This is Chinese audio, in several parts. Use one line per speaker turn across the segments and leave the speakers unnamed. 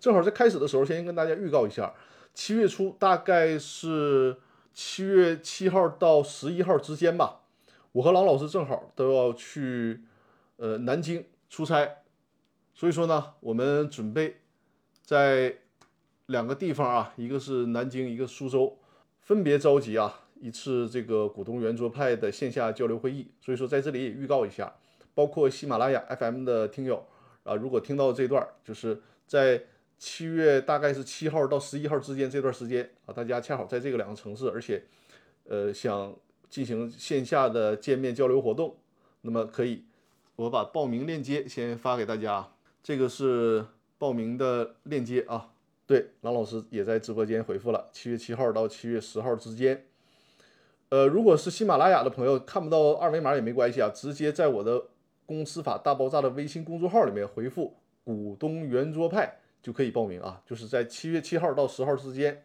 正好在开始的时候，先跟大家预告一下，七月初大概是七月七号到十一号之间吧，我和郎老师正好都要去呃南京出差，所以说呢，我们准备在两个地方啊，一个是南京，一个苏州，分别召集啊一次这个股东圆桌派的线下交流会议，所以说在这里也预告一下，包括喜马拉雅 FM 的听友。啊，如果听到这段，就是在七月大概是七号到十一号之间这段时间啊，大家恰好在这个两个城市，而且呃想进行线下的见面交流活动，那么可以，我把报名链接先发给大家，这个是报名的链接啊。对，郎老师也在直播间回复了，七月七号到七月十号之间。呃，如果是喜马拉雅的朋友看不到二维码也没关系啊，直接在我的。公司法大爆炸的微信公众号里面回复“股东圆桌派”就可以报名啊，就是在七月七号到十号之间，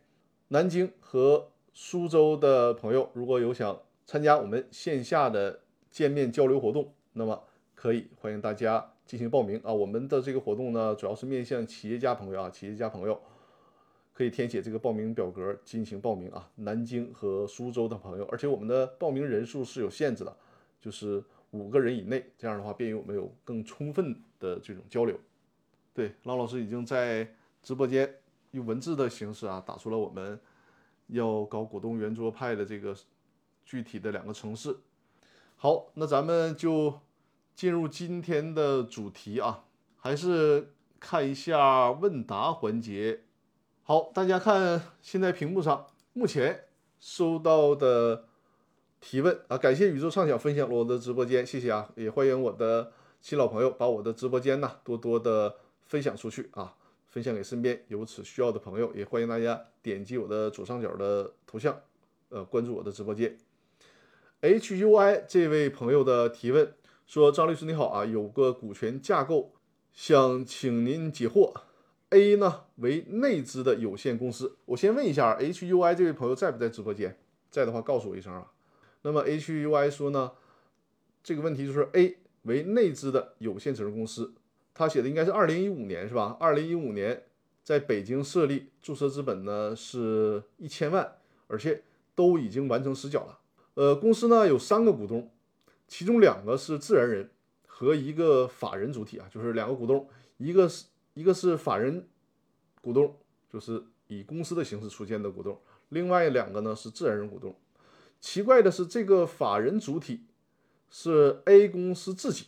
南京和苏州的朋友如果有想参加我们线下的见面交流活动，那么可以欢迎大家进行报名啊。我们的这个活动呢，主要是面向企业家朋友啊，企业家朋友可以填写这个报名表格进行报名啊。南京和苏州的朋友，而且我们的报名人数是有限制的，就是。五个人以内，这样的话便于我们有更充分的这种交流。对，郎老师已经在直播间用文字的形式啊打出了我们要搞股东圆桌派的这个具体的两个城市。好，那咱们就进入今天的主题啊，还是看一下问答环节。好，大家看现在屏幕上目前收到的。提问啊！感谢宇宙畅想分享了我的直播间，谢谢啊！也欢迎我的新老朋友把我的直播间呢多多的分享出去啊，分享给身边有此需要的朋友。也欢迎大家点击我的左上角的头像，呃，关注我的直播间。HUI 这位朋友的提问说：“张律师你好啊，有个股权架构想请您解惑。A 呢为内资的有限公司，我先问一下 HUI 这位朋友在不在直播间？在的话告诉我一声啊。”那么 HUI 说呢，这个问题就是 A 为内资的有限责任公司，他写的应该是二零一五年是吧？二零一五年在北京设立，注册资本呢是一千万，而且都已经完成实缴了。呃，公司呢有三个股东，其中两个是自然人和一个法人主体啊，就是两个股东，一个是一个是法人股东，就是以公司的形式出现的股东，另外两个呢是自然人股东。奇怪的是，这个法人主体是 A 公司自己，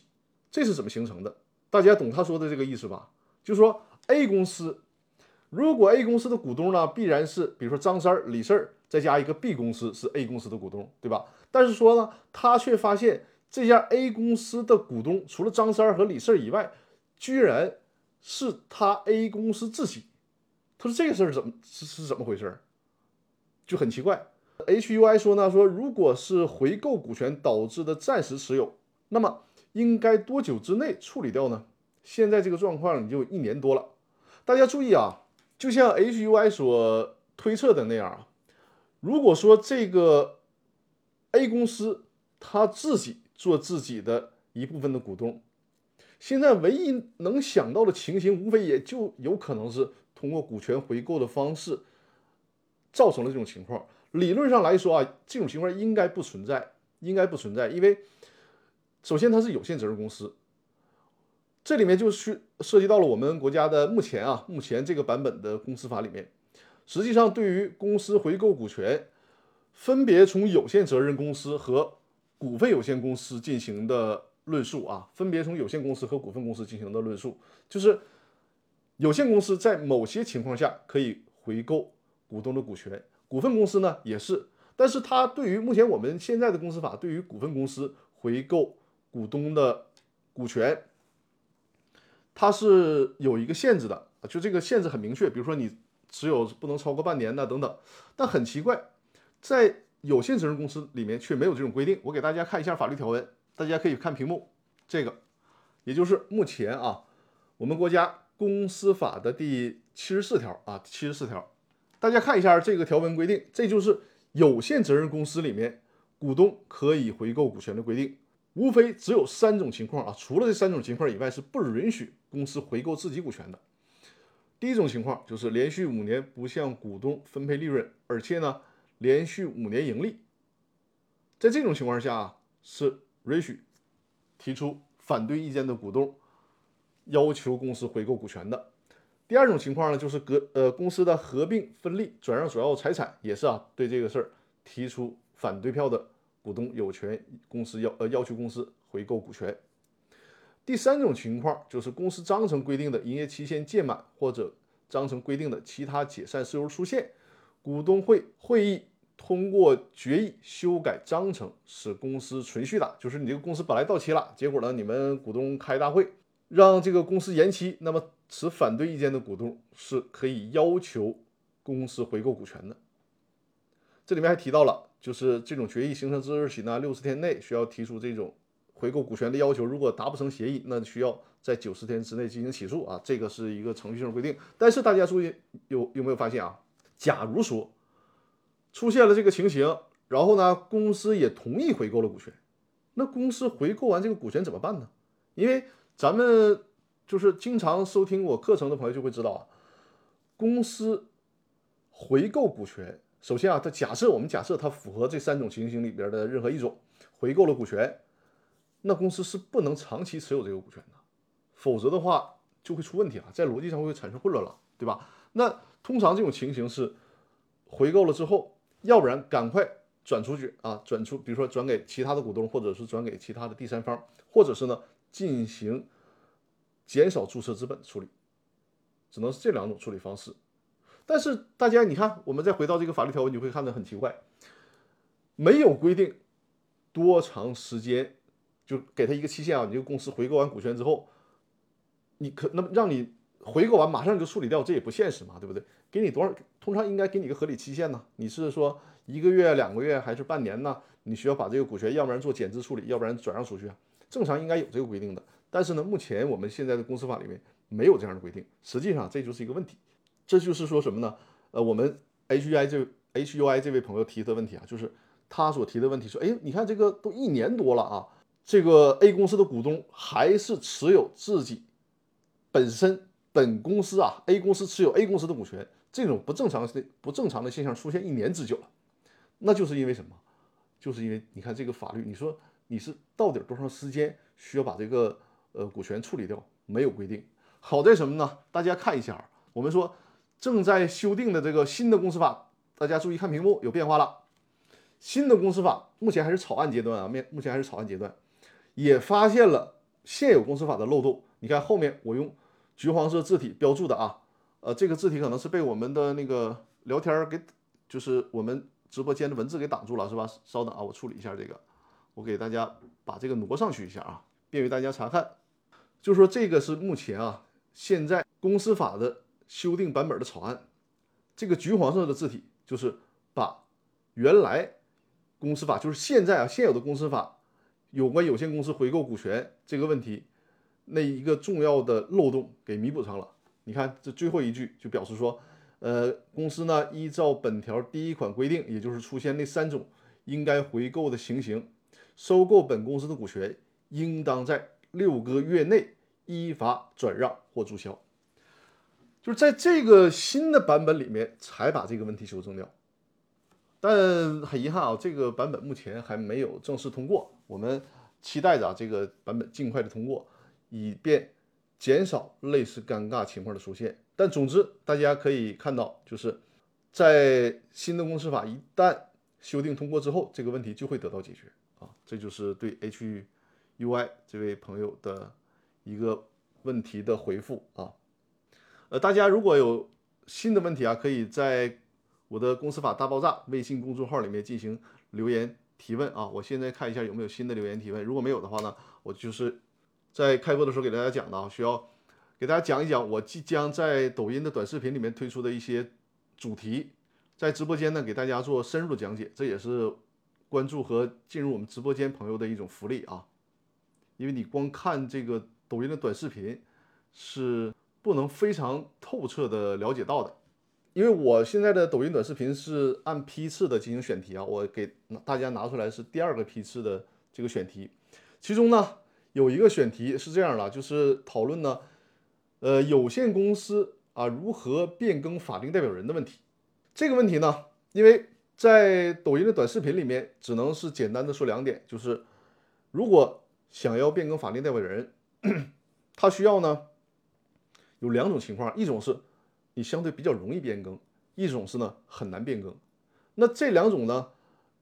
这是怎么形成的？大家懂他说的这个意思吧？就说 A 公司，如果 A 公司的股东呢，必然是比如说张三、李四再加一个 B 公司是 A 公司的股东，对吧？但是说呢，他却发现这家 A 公司的股东除了张三和李四以外，居然是他 A 公司自己。他说这个事儿怎么是是怎么回事？就很奇怪。HUI 说呢，说如果是回购股权导致的暂时持有，那么应该多久之内处理掉呢？现在这个状况已经有一年多了。大家注意啊，就像 HUI 所推测的那样啊，如果说这个 A 公司他自己做自己的一部分的股东，现在唯一能想到的情形，无非也就有可能是通过股权回购的方式造成了这种情况。理论上来说啊，这种情况应该不存在，应该不存在，因为首先它是有限责任公司，这里面就是涉及到了我们国家的目前啊，目前这个版本的公司法里面，实际上对于公司回购股权，分别从有限责任公司和股份有限公司进行的论述啊，分别从有限公司和股份公司进行的论述，就是有限公司在某些情况下可以回购股东的股权。股份公司呢也是，但是它对于目前我们现在的公司法，对于股份公司回购股东的股权，它是有一个限制的，就这个限制很明确，比如说你持有不能超过半年的等等。但很奇怪，在有限责任公司里面却没有这种规定。我给大家看一下法律条文，大家可以看屏幕，这个也就是目前啊，我们国家公司法的第七十四条啊，七十四条。大家看一下这个条文规定，这就是有限责任公司里面股东可以回购股权的规定。无非只有三种情况啊，除了这三种情况以外，是不允许公司回购自己股权的。第一种情况就是连续五年不向股东分配利润，而且呢连续五年盈利，在这种情况下啊，是允许提出反对意见的股东要求公司回购股权的。第二种情况呢，就是隔呃公司的合并分立转让主要财产，也是啊对这个事儿提出反对票的股东有权公司要呃要求公司回购股权。第三种情况就是公司章程规定的营业期限届满或者章程规定的其他解散事由出现，股东会会议通过决议修改章程，使公司存续的，就是你这个公司本来到期了，结果呢你们股东开大会让这个公司延期，那么。持反对意见的股东是可以要求公司回购股权的。这里面还提到了，就是这种决议形成之日起呢，六十天内需要提出这种回购股权的要求。如果达不成协议，那需要在九十天之内进行起诉啊。这个是一个程序性规定。但是大家注意，有有没有发现啊？假如说出现了这个情形，然后呢，公司也同意回购了股权，那公司回购完这个股权怎么办呢？因为咱们。就是经常收听我课程的朋友就会知道啊，公司回购股权，首先啊，它假设我们假设它符合这三种情形里边的任何一种，回购了股权，那公司是不能长期持有这个股权的，否则的话就会出问题啊，在逻辑上会产生混乱了，对吧？那通常这种情形是回购了之后，要不然赶快转出去啊，转出，比如说转给其他的股东，或者是转给其他的第三方，或者是呢进行。减少注册资本的处理，只能是这两种处理方式。但是大家，你看，我们再回到这个法律条文，你会看得很奇怪，没有规定多长时间，就给他一个期限啊。你这个公司回购完股权之后，你可那么让你回购完马上就处理掉，这也不现实嘛，对不对？给你多少？通常应该给你个合理期限呢？你是说一个月、两个月还是半年呢？你需要把这个股权，要不然做减资处理，要不然转让出去啊？正常应该有这个规定的。但是呢，目前我们现在的公司法里面没有这样的规定，实际上这就是一个问题。这就是说什么呢？呃，我们 H U I 这 H U I 这位朋友提的问题啊，就是他所提的问题说，哎，你看这个都一年多了啊，这个 A 公司的股东还是持有自己本身本公司啊，A 公司持有 A 公司的股权，这种不正常的不正常的现象出现一年之久了，那就是因为什么？就是因为你看这个法律，你说你是到底多长时间需要把这个呃，股权处理掉没有规定，好在什么呢？大家看一下，我们说正在修订的这个新的公司法，大家注意看屏幕，有变化了。新的公司法目前还是草案阶段啊，面目前还是草案阶段，也发现了现有公司法的漏洞。你看后面我用橘黄色字体标注的啊，呃，这个字体可能是被我们的那个聊天给，就是我们直播间的文字给挡住了，是吧？稍等啊，我处理一下这个，我给大家把这个挪上去一下啊，便于大家查看。就说，这个是目前啊，现在公司法的修订版本的草案，这个橘黄色的字体就是把原来公司法，就是现在啊现有的公司法有关有限公司回购股权这个问题那一个重要的漏洞给弥补上了。你看这最后一句就表示说，呃，公司呢依照本条第一款规定，也就是出现那三种应该回购的情形，收购本公司的股权，应当在六个月内。依法转让或注销，就是在这个新的版本里面才把这个问题修正掉。但很遗憾啊，这个版本目前还没有正式通过。我们期待着这个版本尽快的通过，以便减少类似尴尬情况的出现。但总之，大家可以看到，就是在新的公司法一旦修订通过之后，这个问题就会得到解决啊。这就是对 H U I 这位朋友的。一个问题的回复啊，呃，大家如果有新的问题啊，可以在我的公司法大爆炸微信公众号里面进行留言提问啊。我现在看一下有没有新的留言提问，如果没有的话呢，我就是在开播的时候给大家讲的啊，需要给大家讲一讲我即将在抖音的短视频里面推出的一些主题，在直播间呢给大家做深入的讲解，这也是关注和进入我们直播间朋友的一种福利啊，因为你光看这个。抖音的短视频是不能非常透彻的了解到的，因为我现在的抖音短视频是按批次的进行选题啊，我给大家拿出来是第二个批次的这个选题，其中呢有一个选题是这样的，就是讨论呢，呃，有限公司啊如何变更法定代表人的问题。这个问题呢，因为在抖音的短视频里面，只能是简单的说两点，就是如果想要变更法定代表人，他需要呢有两种情况，一种是你相对比较容易变更，一种是呢很难变更。那这两种呢，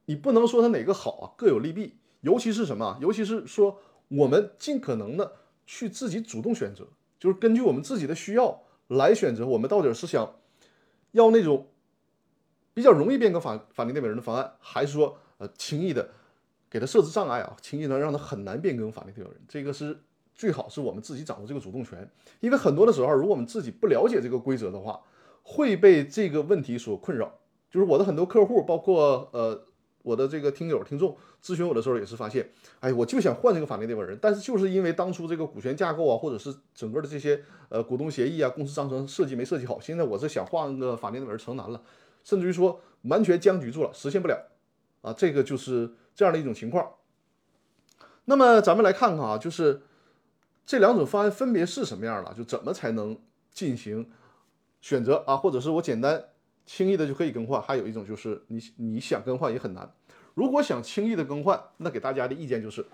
你不能说它哪个好啊，各有利弊。尤其是什么？尤其是说我们尽可能的去自己主动选择，就是根据我们自己的需要来选择，我们到底是想要那种。比较容易变更法法定代表人的方案，还是说呃轻易的给他设置障碍啊，轻易的让他很难变更法定代表人，这个是最好是我们自己掌握这个主动权，因为很多的时候，如果我们自己不了解这个规则的话，会被这个问题所困扰。就是我的很多客户，包括呃我的这个听友听众咨询我的时候，也是发现，哎，我就想换这个法定代表人，但是就是因为当初这个股权架构啊，或者是整个的这些呃股东协议啊、公司章程设计没设计好，现在我是想换个法定代表人成难了。甚至于说完全僵局住了，实现不了，啊，这个就是这样的一种情况。那么咱们来看看啊，就是这两种方案分别是什么样的，就怎么才能进行选择啊，或者是我简单轻易的就可以更换。还有一种就是你你想更换也很难。如果想轻易的更换，那给大家的意见就是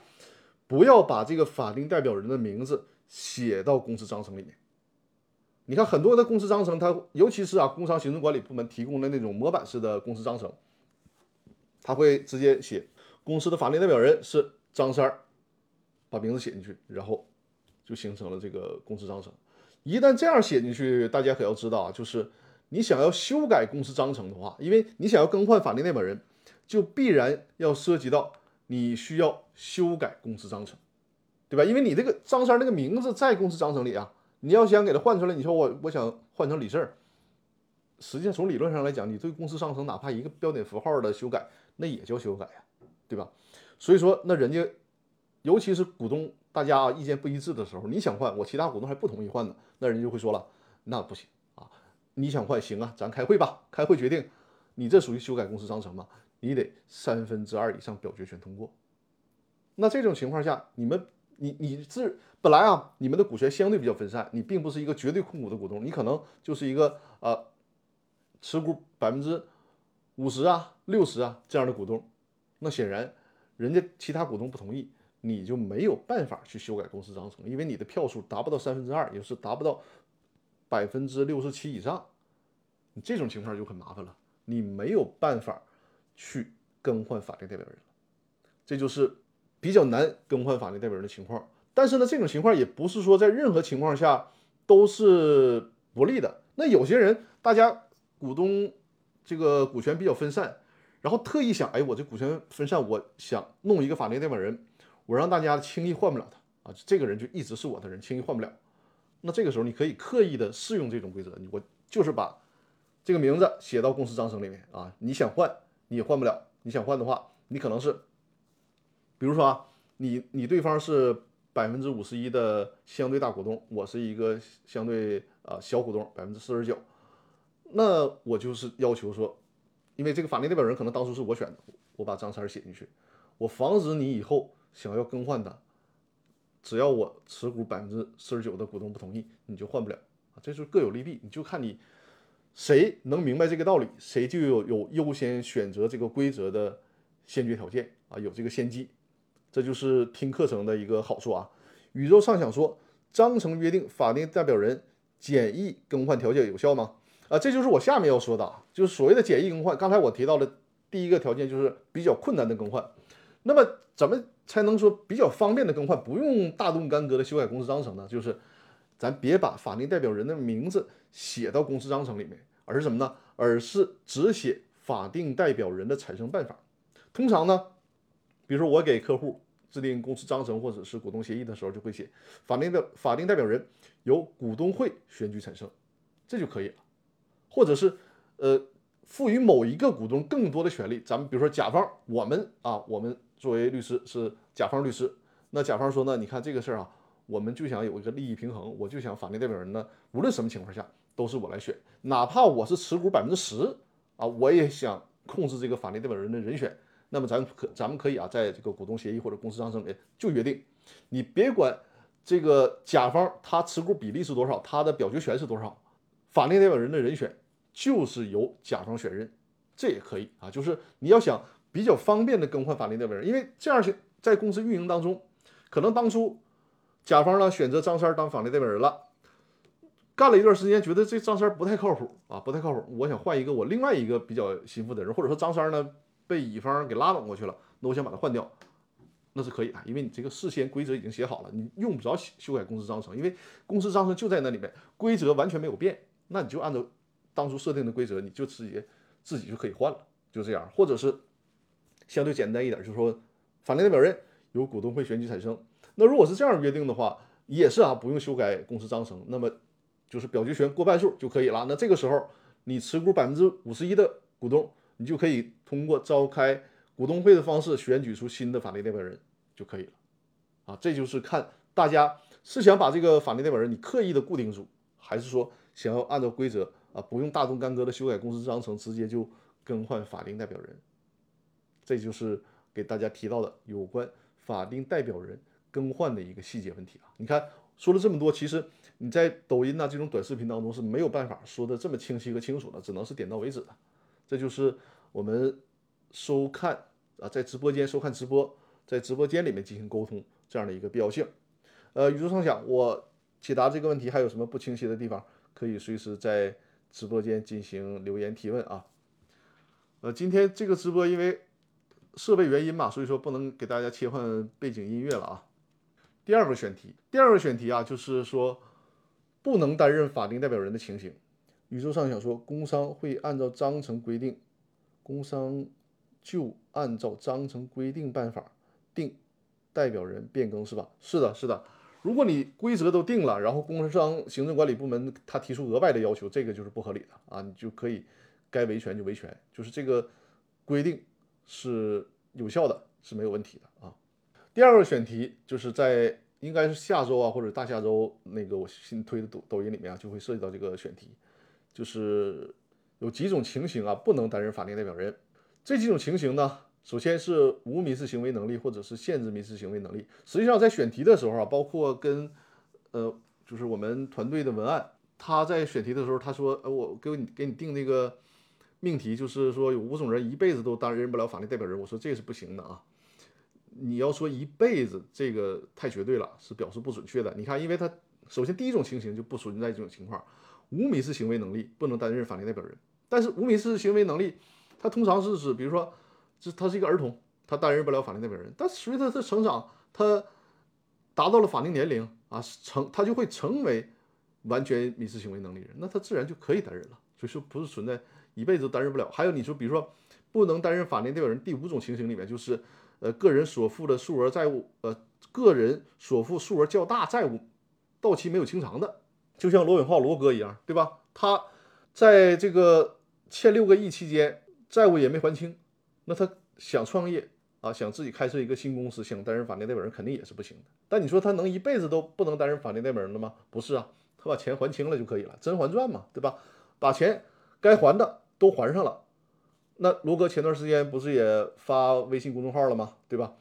不要把这个法定代表人的名字写到公司章程里面。你看很多的公司章程，它尤其是啊，工商行政管理部门提供的那种模板式的公司章程，他会直接写公司的法定代表人是张三儿，把名字写进去，然后就形成了这个公司章程。一旦这样写进去，大家可要知道啊，就是你想要修改公司章程的话，因为你想要更换法定代表人，就必然要涉及到你需要修改公司章程，对吧？因为你这个张三那个名字在公司章程里啊。你要想给他换出来，你说我我想换成李四儿，实际上从理论上来讲，你对公司章程哪怕一个标点符号的修改，那也叫修改呀，对吧？所以说，那人家尤其是股东大家意见不一致的时候，你想换，我其他股东还不同意换呢，那人就会说了，那不行啊，你想换行啊，咱开会吧，开会决定，你这属于修改公司章程吗？你得三分之二以上表决权通过。那这种情况下，你们。你你是本来啊，你们的股权相对比较分散，你并不是一个绝对控股的股东，你可能就是一个呃持股百分之五十啊、六十啊这样的股东。那显然，人家其他股东不同意，你就没有办法去修改公司章程，因为你的票数达不到三分之二，也就是达不到百分之六十七以上。你这种情况就很麻烦了，你没有办法去更换法定代表人，这就是。比较难更换法定代表人的情况，但是呢，这种情况也不是说在任何情况下都是不利的。那有些人，大家股东这个股权比较分散，然后特意想，哎，我这股权分散，我想弄一个法定代表人，我让大家轻易换不了他啊，这个人就一直是我的人，轻易换不了。那这个时候，你可以刻意的适用这种规则，我就是把这个名字写到公司章程里面啊，你想换你也换不了，你想换的话，你可能是。比如说啊，你你对方是百分之五十一的相对大股东，我是一个相对啊小股东，百分之四十九，那我就是要求说，因为这个法定代表人可能当初是我选的，我把张三写进去，我防止你以后想要更换的，只要我持股百分之四十九的股东不同意，你就换不了啊，这是各有利弊，你就看你谁能明白这个道理，谁就有有优先选择这个规则的先决条件啊，有这个先机。这就是听课程的一个好处啊！宇宙畅想说，章程约定法定代表人简易更换条件有效吗？啊，这就是我下面要说的啊，就是所谓的简易更换。刚才我提到的第一个条件就是比较困难的更换。那么怎么才能说比较方便的更换，不用大动干戈的修改公司章程呢？就是咱别把法定代表人的名字写到公司章程里面，而是什么呢？而是只写法定代表人的产生办法。通常呢。比如说，我给客户制定公司章程或者是股东协议的时候，就会写法定的法定代表人由股东会选举产生，这就可以了。或者是呃，赋予某一个股东更多的权利。咱们比如说甲方，我们啊，我们作为律师是甲方律师，那甲方说呢，你看这个事儿啊，我们就想有一个利益平衡，我就想法定代表人呢，无论什么情况下都是我来选，哪怕我是持股百分之十啊，我也想控制这个法定代表人的人选。那么咱可咱们可以啊，在这个股东协议或者公司章程里就约定，你别管这个甲方他持股比例是多少，他的表决权是多少，法定代表人的人选就是由甲方选任，这也可以啊。就是你要想比较方便的更换法定代表人，因为这样在公司运营当中，可能当初甲方呢选择张三当法定代表人了，干了一段时间，觉得这张三不太靠谱啊，不太靠谱，我想换一个我另外一个比较心腹的人，或者说张三呢被乙方给拉拢过去了，那我想把他换掉。那是可以的，因为你这个事先规则已经写好了，你用不着修改公司章程，因为公司章程就在那里面，规则完全没有变，那你就按照当初设定的规则，你就直接自己就可以换了，就这样，或者是相对简单一点，就是说法定代表人由股东会选举产生。那如果是这样约定的话，也是啊，不用修改公司章程，那么就是表决权过半数就可以了。那这个时候你持股百分之五十一的股东，你就可以通过召开。股东会的方式选举出新的法定代表人就可以了，啊，这就是看大家是想把这个法定代表人你刻意的固定住，还是说想要按照规则啊，不用大动干戈的修改公司章程，直接就更换法定代表人。这就是给大家提到的有关法定代表人更换的一个细节问题啊。你看说了这么多，其实你在抖音呐这种短视频当中是没有办法说的这么清晰和清楚的，只能是点到为止的。这就是我们收看。啊，在直播间收看直播，在直播间里面进行沟通，这样的一个必要性。呃，宇宙畅想，我解答这个问题还有什么不清晰的地方，可以随时在直播间进行留言提问啊。呃，今天这个直播因为设备原因嘛，所以说不能给大家切换背景音乐了啊。第二个选题，第二个选题啊，就是说不能担任法定代表人的情形。宇宙上想说，工商会按照章程规定，工商。就按照章程规定办法定代表人变更是吧？是的，是的。如果你规则都定了，然后工商行政管理部门他提出额外的要求，这个就是不合理的啊！你就可以该维权就维权，就是这个规定是有效的，是没有问题的啊。第二个选题就是在应该是下周啊或者大下周那个我新推的抖抖音里面啊就会涉及到这个选题，就是有几种情形啊不能担任法定代表人。这几种情形呢，首先是无民事行为能力，或者是限制民事行为能力。实际上，在选题的时候啊，包括跟呃，就是我们团队的文案，他在选题的时候，他说，呃，我给你给你定那个命题，就是说有五种人一辈子都担任不了法定代表人。我说这是不行的啊！你要说一辈子，这个太绝对了，是表示不准确的。你看，因为他首先第一种情形就不存在这种情况，无民事行为能力不能担任法定代表人。但是无民事行为能力。他通常是指，比如说，这他是一个儿童，他担任不了法定代表人。但随着他成长，他达到了法定年龄啊，成他就会成为完全民事行为能力人，那他自然就可以担任了。所以说不是存在一辈子都担任不了。还有你说，比如说不能担任法定代表人，第五种情形里面就是，呃，个人所负的数额债务，呃，个人所负数额较大债务到期没有清偿的，就像罗永浩罗哥一样，对吧？他在这个欠六个亿期间。债务也没还清，那他想创业啊，想自己开设一个新公司，想担任法定代表人，肯定也是不行的。但你说他能一辈子都不能担任法定代表人了吗？不是啊，他把钱还清了就可以了，《甄嬛传》嘛，对吧？把钱该还的都还上了。那罗哥前段时间不是也发微信公众号了吗？对吧？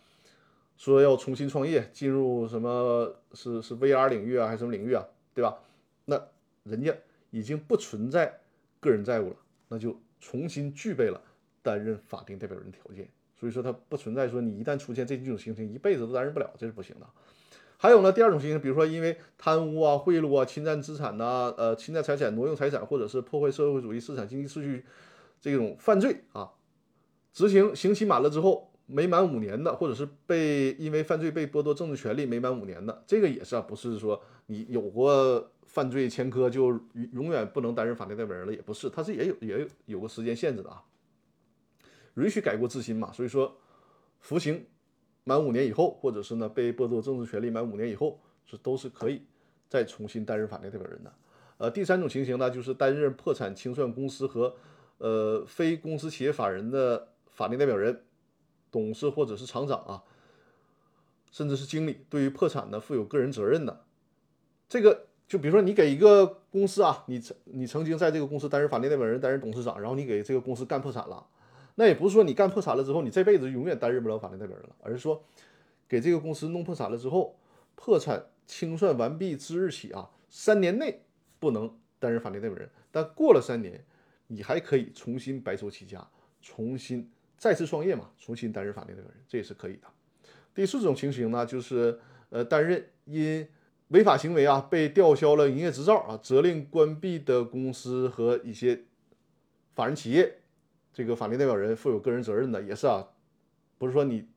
说要重新创业，进入什么是是 VR 领域啊，还是什么领域啊？对吧？那人家已经不存在个人债务了，那就。重新具备了担任法定代表人条件，所以说他不存在说你一旦出现这几种情形，一辈子都担任不了，这是不行的。还有呢，第二种情形，比如说因为贪污啊、贿赂啊、侵占资产呐、呃、侵占财产、挪用财产，或者是破坏社会主义市场经济秩序这种犯罪啊，执行刑期满了之后没满五年的，或者是被因为犯罪被剥夺政治权利没满五年的，这个也是啊，不是说你有过。犯罪前科就永远不能担任法定代表人了，也不是，他是也有也有有个时间限制的啊，允许改过自新嘛。所以说，服刑满五年以后，或者是呢被剥夺政治权利满五年以后，是都是可以再重新担任法定代表人的。呃，第三种情形呢，就是担任破产清算公司和呃非公司企业法人的法定代表人、董事或者是厂长啊，甚至是经理，对于破产呢负有个人责任的这个。就比如说，你给一个公司啊，你曾你曾经在这个公司担任法定代表人、担任董事长，然后你给这个公司干破产了，那也不是说你干破产了之后，你这辈子永远担任不了法定代表人了，而是说，给这个公司弄破产了之后，破产清算完毕之日起啊，三年内不能担任法定代表人，但过了三年，你还可以重新白手起家，重新再次创业嘛，重新担任法定代表人，这也是可以的。第四种情形呢，就是呃担任因违法行为啊被吊销了营业执照啊，责令关闭的公司和一些法人企业，这个法定代表人负有个人责任的，也是啊，不是说你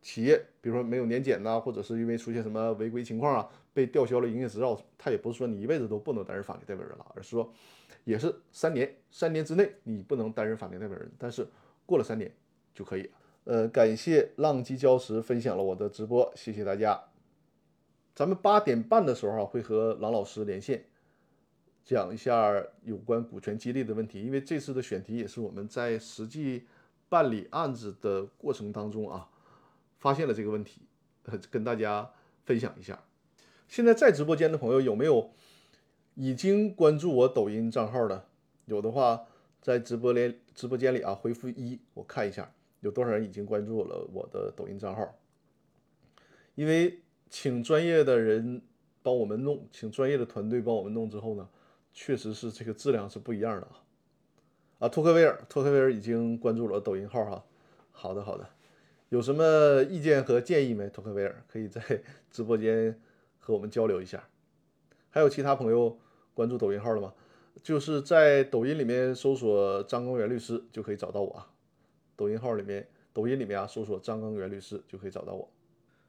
企业比如说没有年检呐，或者是因为出现什么违规情况啊被吊销了营业执照，他也不是说你一辈子都不能担任法定代表人了，而是说也是三年，三年之内你不能担任法定代表人，但是过了三年就可以。呃，感谢浪迹礁石分享了我的直播，谢谢大家。咱们八点半的时候啊，会和郎老师连线，讲一下有关股权激励的问题。因为这次的选题也是我们在实际办理案子的过程当中啊，发现了这个问题，跟大家分享一下。现在在直播间的朋友有没有已经关注我抖音账号的？有的话，在直播连直播间里啊，回复一，我看一下。有多少人已经关注了我的抖音账号？因为请专业的人帮我们弄，请专业的团队帮我们弄之后呢，确实是这个质量是不一样的啊！啊，托克维尔，托克维尔已经关注了抖音号哈。好的，好的，有什么意见和建议没？托克维尔可以在 直播间和我们交流一下。还有其他朋友关注抖音号了吗？就是在抖音里面搜索张光元律师就可以找到我啊。抖音号里面，抖音里面啊，搜索张刚元律师就可以找到我。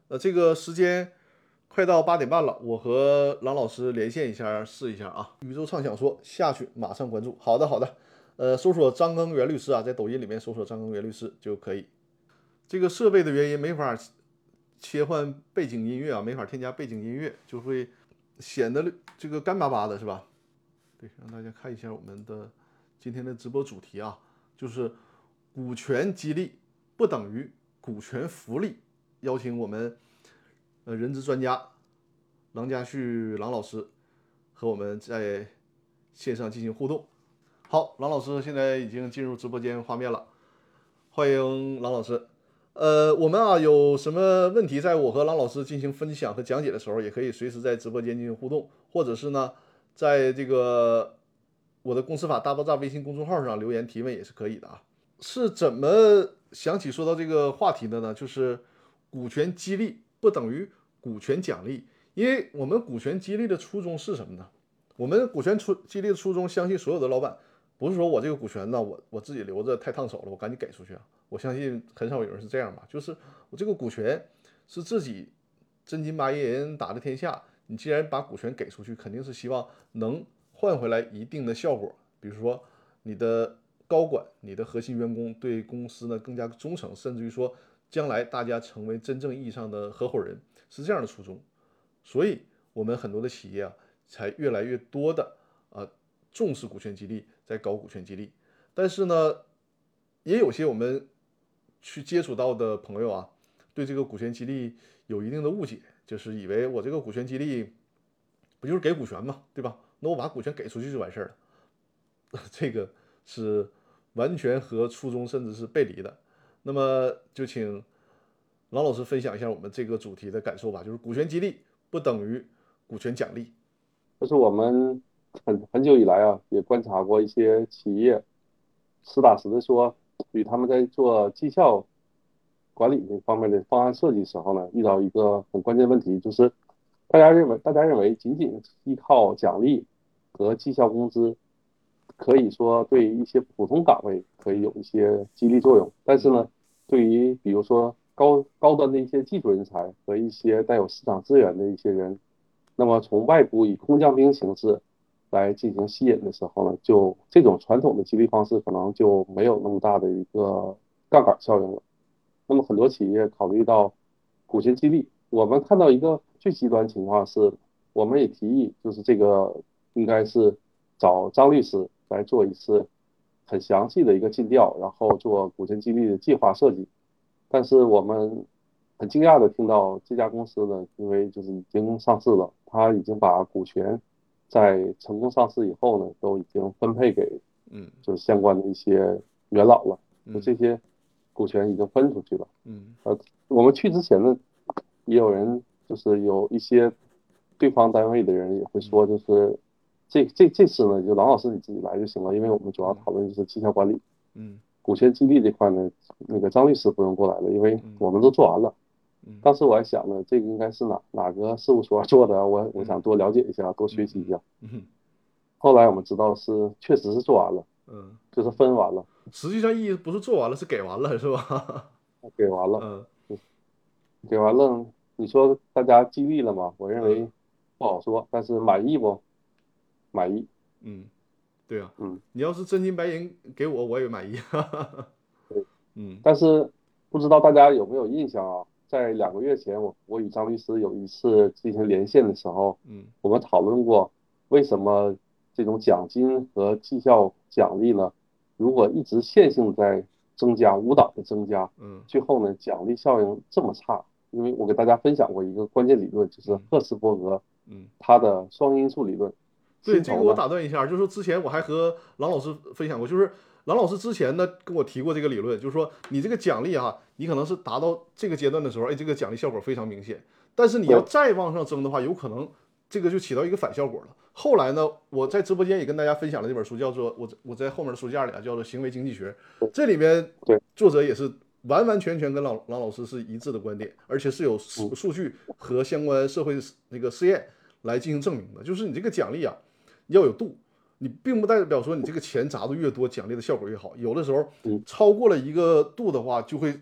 呃，这个时间快到八点半了，我和郎老师连线一下，试一下啊。宇宙畅想说下去马上关注，好的好的。呃，搜索张刚元律师啊，在抖音里面搜索张刚元律师就可以。这个设备的原因没法切换背景音乐啊，没法添加背景音乐，就会显得这个干巴巴的，是吧？对，让大家看一下我们的今天的直播主题啊，就是。股权激励不等于股权福利。邀请我们呃人资专家郎家旭郎老师和我们在线上进行互动。好，郎老师现在已经进入直播间画面了，欢迎郎老师。呃，我们啊有什么问题，在我和郎老师进行分享和讲解的时候，也可以随时在直播间进行互动，或者是呢，在这个我的公司法大爆炸微信公众号上留言提问也是可以的啊。是怎么想起说到这个话题的呢？就是股权激励不等于股权奖励，因为我们股权激励的初衷是什么呢？我们股权出激励的初衷，相信所有的老板不是说我这个股权呢，我我自己留着太烫手了，我赶紧给出去啊！我相信很少有人是这样吧？就是我这个股权是自己真金白银打的天下，你既然把股权给出去，肯定是希望能换回来一定的效果，比如说你的。高管，你的核心员工对公司呢更加忠诚，甚至于说将来大家成为真正意义上的合伙人，是这样的初衷。所以，我们很多的企业啊，才越来越多的啊重视股权激励，在搞股权激励。但是呢，也有些我们去接触到的朋友啊，对这个股权激励有一定的误解，就是以为我这个股权激励不就是给股权嘛，对吧？那我把股权给出去就完事儿了。这个是。完全和初衷甚至是背离的，那么就请老老师分享一下我们这个主题的感受吧。就是股权激励不等于股权奖励。
就是我们很很久以来啊，也观察过一些企业，实打实的说，与他们在做绩效管理这方面的方案设计时候呢，遇到一个很关键问题，就是大家认为大家认为仅仅依靠奖励和绩效工资。可以说对一些普通岗位可以有一些激励作用，但是呢，对于比如说高高端的一些技术人才和一些带有市场资源的一些人，那么从外部以空降兵形式来进行吸引的时候呢，就这种传统的激励方式可能就没有那么大的一个杠杆效应了。那么很多企业考虑到股权激励，我们看到一个最极端情况是，我们也提议就是这个应该是找张律师。来做一次很详细的一个尽调，然后做股权激励的计划设计。但是我们很惊讶的听到这家公司呢，因为就是已经上市了，他已经把股权在成功上市以后呢，都已经分配给
嗯，
就是相关的一些元老了，就这些股权已经分出去了。
嗯，
呃，我们去之前呢，也有人就是有一些对方单位的人也会说，就是。这这这次呢，就郎老师你自己来就行了，因为我们主要讨论就是绩效管理，
嗯
股权激励这块呢，那个张律师不用过来了，因为我们都做完了。
嗯
当时我还想呢，这个应该是哪哪个事务所做的，我我想多了解一下，多学习一下。
嗯
后来我们知道是确实是做完了，
嗯，
就是分完了，
实际上意义不是做完了，是给完了，是吧？
给完了，
嗯
给完了。你说大家激励了吗？我认为不好说，但是满意不？满意。
嗯，对啊，
嗯，
你要是真金白银给我，我也满意。
对，
嗯
但是不知道大家有没有印象啊？在两个月前，我我与张律师有一次进行连线的时候，
嗯
我们讨论过为什么这种奖金和绩效奖励呢？如果一直线性在增加，舞蹈的增加，
嗯
最后呢，奖励效应这么差，因为我给大家分享过一个关键理论，就是赫斯伯格
嗯，
他的双因素理论。
对，这个我打断一下，就是说之前我还和郎老师分享过，就是郎老师之前呢跟我提过这个理论，就是说你这个奖励哈，你可能是达到这个阶段的时候，哎，这个奖励效果非常明显，但是你要再往上增的话，有可能这个就起到一个反效果了。后来呢，我在直播间也跟大家分享了这本书，叫做我我在后面的书架里啊，叫做《行为经济学》，这里面
对。
作者也是完完全全跟郎郎老师是一致的观点，而且是有数数据和相关社会那个试验来进行证明的，就是你这个奖励啊要有度，你并不代表说你这个钱砸的越多，奖励的效果越好，有的时候
嗯。
超过了一个度的话，就会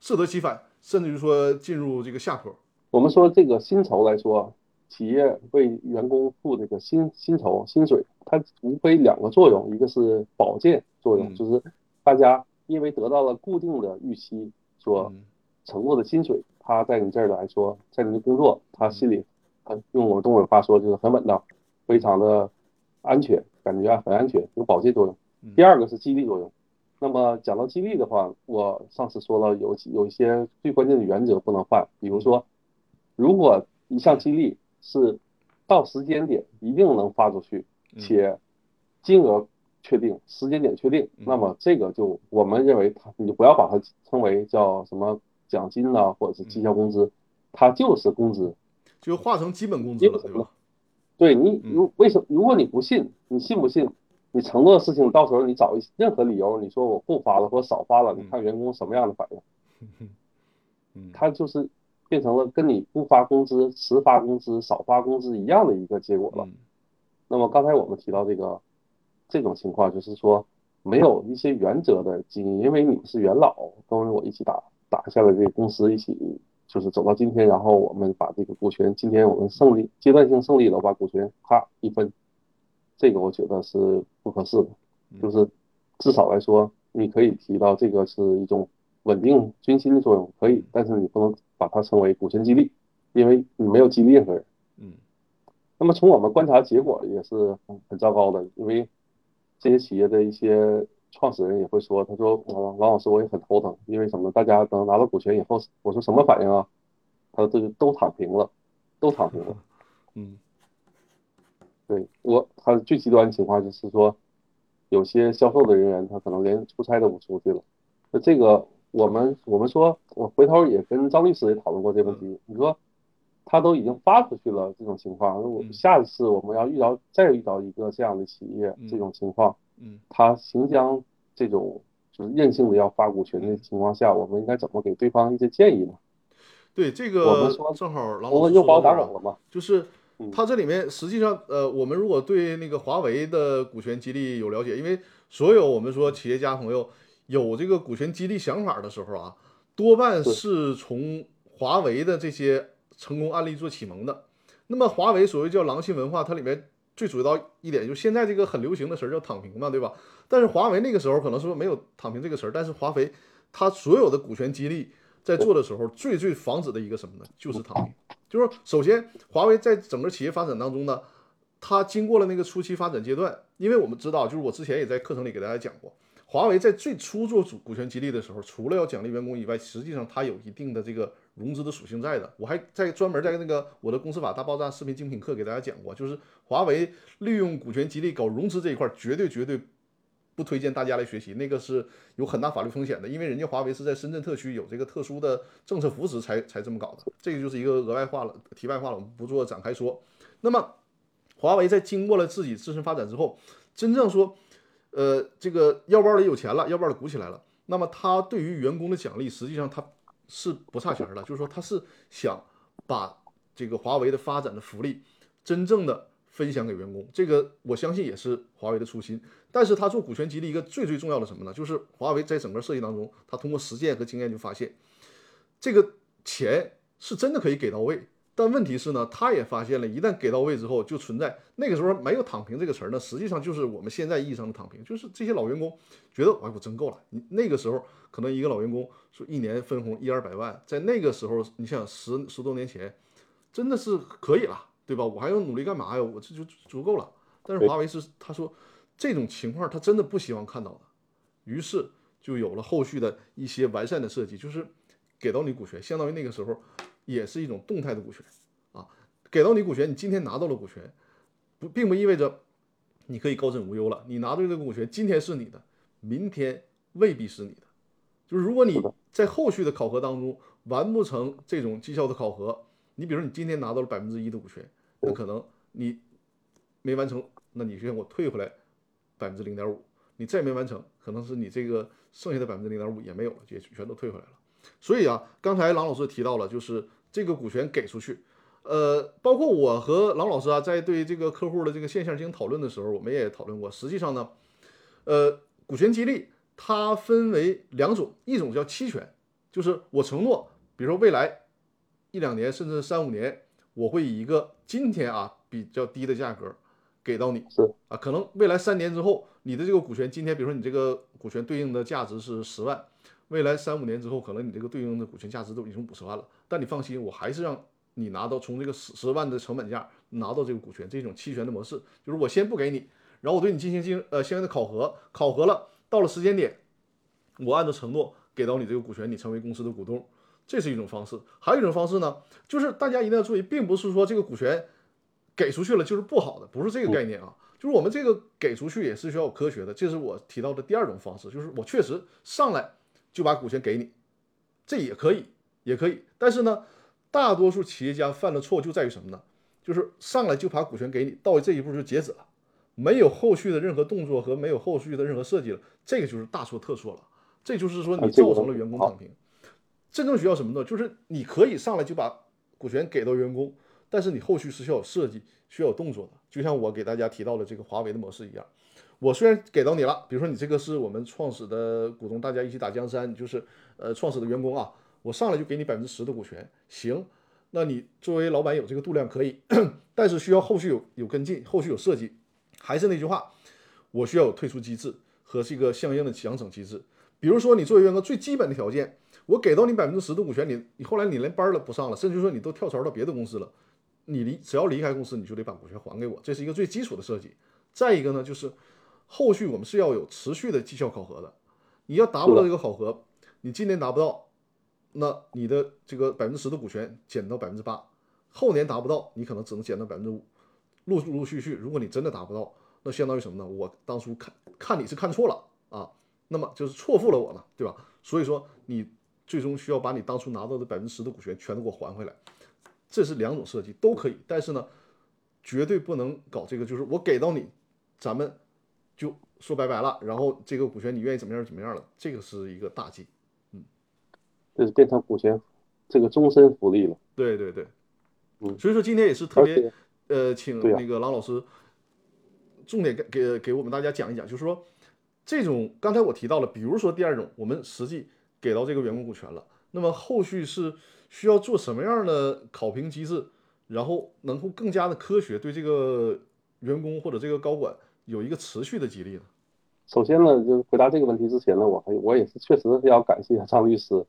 适得其反，甚至于说进入这个下坡。
我们说这个薪酬来说，企业为员工付这个薪薪酬薪水，它无非两个作用，一个是保健作用，
嗯
就是大家因为得到了固定的预期所
嗯。
承诺的薪水，他在你这儿来说，在你的工作，他心里很用我们东北话说就是很稳当，非常的安全，感觉很安全，有保健作用。第二个是激励作用。那么讲到激励的话，我上次说了有有一些最关键的原则不能犯，比如说，如果一项激励是到时间点一定能发出去，且金额确定、时间点确定，那么这个就我们认为它，你就不要把它称为叫什么奖金呐、或者是绩效工资，它就是工资。
就化成基本工资了，对吧？
对你如为什么？如果你不信，你信不信？你承诺的事情，到时候你找一任何理由，你说我不发了或少发了，你看员工什么样的反应？
嗯
他就是变成了跟你不发工资、迟发工资、少发工资一样的一个结果了。
嗯
那么刚才我们提到这个这种情况，就是说没有一些原则的基因，因为你是元老，跟我一起打打下了这个公司，一起就是走到今天，然后我们把这个股权，今天我们胜利阶段性胜利了，把股权咔一分，这个我觉得是不合适的，就是至少来说，你可以提到这个是一种稳定军心的作用，可以，但是你不能把它称为股权激励，因为你没有激励任何人。
嗯。
那么从我们观察结果也是很很糟糕的，因为这些企业的一些创始人也会说，他说，王王老师我也很头疼，因为什么？大家等拿到股权以后，我说什么反应啊？他说这就都躺平了，都躺平了。
嗯
对我，他最极端的情况就是说，有些销售的人员他可能连出差都不出去了。那这个我们我们说，我回头也跟张律师也讨论过这个问题。你说他都已经发出去了这种情况，那我下一次我们要遇到再遇到一个这样的企业这种情况，
嗯
他行将这种就是任性的要发股权的情况下，我们应该怎么给对方一些建议呢？
对这个
我们说
正好老师
又把我打扰了嘛？
就是
嗯
它这里面实际上，呃，我们如果对那个华为的股权激励有了解，因为所有我们说企业家朋友有这个股权激励想法的时候啊，多半
是
是从华为的这些成功案例做启蒙的。那么华为所谓叫狼性文化，它里面最主要一点就是现在这个很流行的词儿叫躺平嘛，对吧？但是华为那个时候可能说没有躺平这个词儿，但是华为它所有的股权激励在做的时候，最最防止的一个什么呢？就是躺平。就是首先，华为在整个企业发展当中呢，它经过了那个初期发展阶段，因为我们知道，就是我之前也在课程里给大家讲过，华为在最初做股股权激励的时候，除了要奖励员工以外，实际上它有一定的这个融资的属性在的。我还在专门在那个我的公司法大爆炸视频精品课给大家讲过，就是华为利用股权激励搞融资这一块，绝对绝对不推荐大家来学习，那个是有很大法律风险的，因为人家华为是在深圳特区有这个特殊的政策扶持才才这么搞的，这个就是一个额外话了、题外话了，我们不做展开说。那么华为在经过了自己自身发展之后，真正说，呃，这个腰包里有钱了，腰包里鼓起来了，那么他对于员工的奖励，实际上他是不差钱的，就是说他是想把这个华为的发展的福利真正的分享给员工，这个我相信也是华为的初心。但是他做股权激励一个最最重要的什么呢？就是华为在整个设计当中，他通过实践和经验就发现，这个钱是真的可以给到位。但问题是呢，他也发现了，一旦给到位之后，就存在那个时候没有“躺平”这个词儿呢，实际上就是我们现在意义上的躺平，就是这些老员工觉得，哎，我真够了。你那个时候可能一个老员工说一年分红一二百万，在那个时候，你想十十多年前，真的是可以了，对吧？我还要努力干嘛呀？我这就足够了。但是华为是他说这种情况他真的不希望看到的，于是就有了后续的一些完善的设计，就是给到你股权，相当于那个时候。也是一种动态的股权啊，给到你股权，你今天拿到了股权，不并不意味着你可以高枕无忧了。你拿到这个股权，今天是你的，明天未必是你的。就是如果你在后续的考核当中完不成这种绩效的考核，你比如说你今天拿到了百分之一的股权，那可能你没完成，那你先给我退回来百分之零点五。你再没完成，可能是你这个剩下的百分之零点五也没有了，也全都退回来了。所以啊，刚才郎老师提到了，就是这个股权给出去，呃，包括我和郎老师啊，在对这个客户的这个现象进行讨论的时候，我们也讨论过。实际上呢，呃，股权激励它分为两种，一种叫期权，就是我承诺，比如说未来一两年甚至三五年，我会以一个今天啊比较低的价格给到你，
是
啊，可能未来三年之后，你的这个股权今天，比如说你这个股权对应的价值是十万。未来三五年之后，可能你这个对应的股权价值都已经五十万了，但你放心，我还是让你拿到从这个十十万的成本价拿到这个股权，这种期权的模式，就是我先不给你，然后我对你进行进呃相应的考核，考核了，到了时间点，我按照承诺给到你这个股权，你成为公司的股东，这是一种方式。还有一种方式呢，就是大家一定要注意，并不是说这个股权给出去了就是不好的，不是这个概念啊，就是我们这个给出去也是需要科学的，这是我提到的第二种方式，就是我确实上来。就把股权给你，这也可以，也可以。但是呢，大多数企业家犯的错就在于什么呢？就是上来就把股权给你，到这一步就截止了，没有后续的任何动作和没有后续的任何设计了，这个就是大错特错了。这就是说你造成了员工躺平。真正需要什么呢？就是你可以上来就把股权给到员工，但是你后续是需要有设计、需要有动作的。就像我给大家提到的这个华为的模式一样。我虽然给到你了，比如说你这个是我们创始的股东，大家一起打江山，就是呃创始的员工啊，我上来就给你百分之十的股权，行，那你作为老板有这个度量可以，但是需要后续有有跟进，后续有设计，还是那句话，我需要有退出机制和这个相应的奖惩机制。比如说你作为员工最基本的条件，我给到你百分之十的股权，你你后来你连班儿都不上了，甚至说你都跳槽到别的公司了，你离只要离开公司，你就得把股权还给我，这是一个最基础的设计。再一个呢，就是。后续我们是要有持续的绩效考核的，你要达不到这个考核，你今年达不到，那你的这个百分之十的股权减到百分之八，后年达不到，你可能只能减到百分之五，陆陆续续，如果你真的达不到，那相当于什么呢？我当初看看你是看错了啊，那么就是错付了我了，对吧？所以说你最终需要把你当初拿到的百分之十的股权全都给我还回来，这是两种设计都可以，但是呢，绝对不能搞这个，就是我给到你，咱们。就说拜拜了，然后这个股权你愿意怎么样怎么样了，这个是一个大忌，嗯，
这是变成股权这个终身福利了。
对对对，
嗯，
所以说今天也是特别呃，请那个郎老师重点给给给我们大家讲一讲，就是说这种刚才我提到了，比如说第二种，我们实际给到这个员工股权了，那么后续是需要做什么样的考评机制，然后能够更加的科学对这个员工或者这个高管。有一个持续的激励呢。
首先呢，就是回答这个问题之前呢，我还我也是确实要感谢张律师，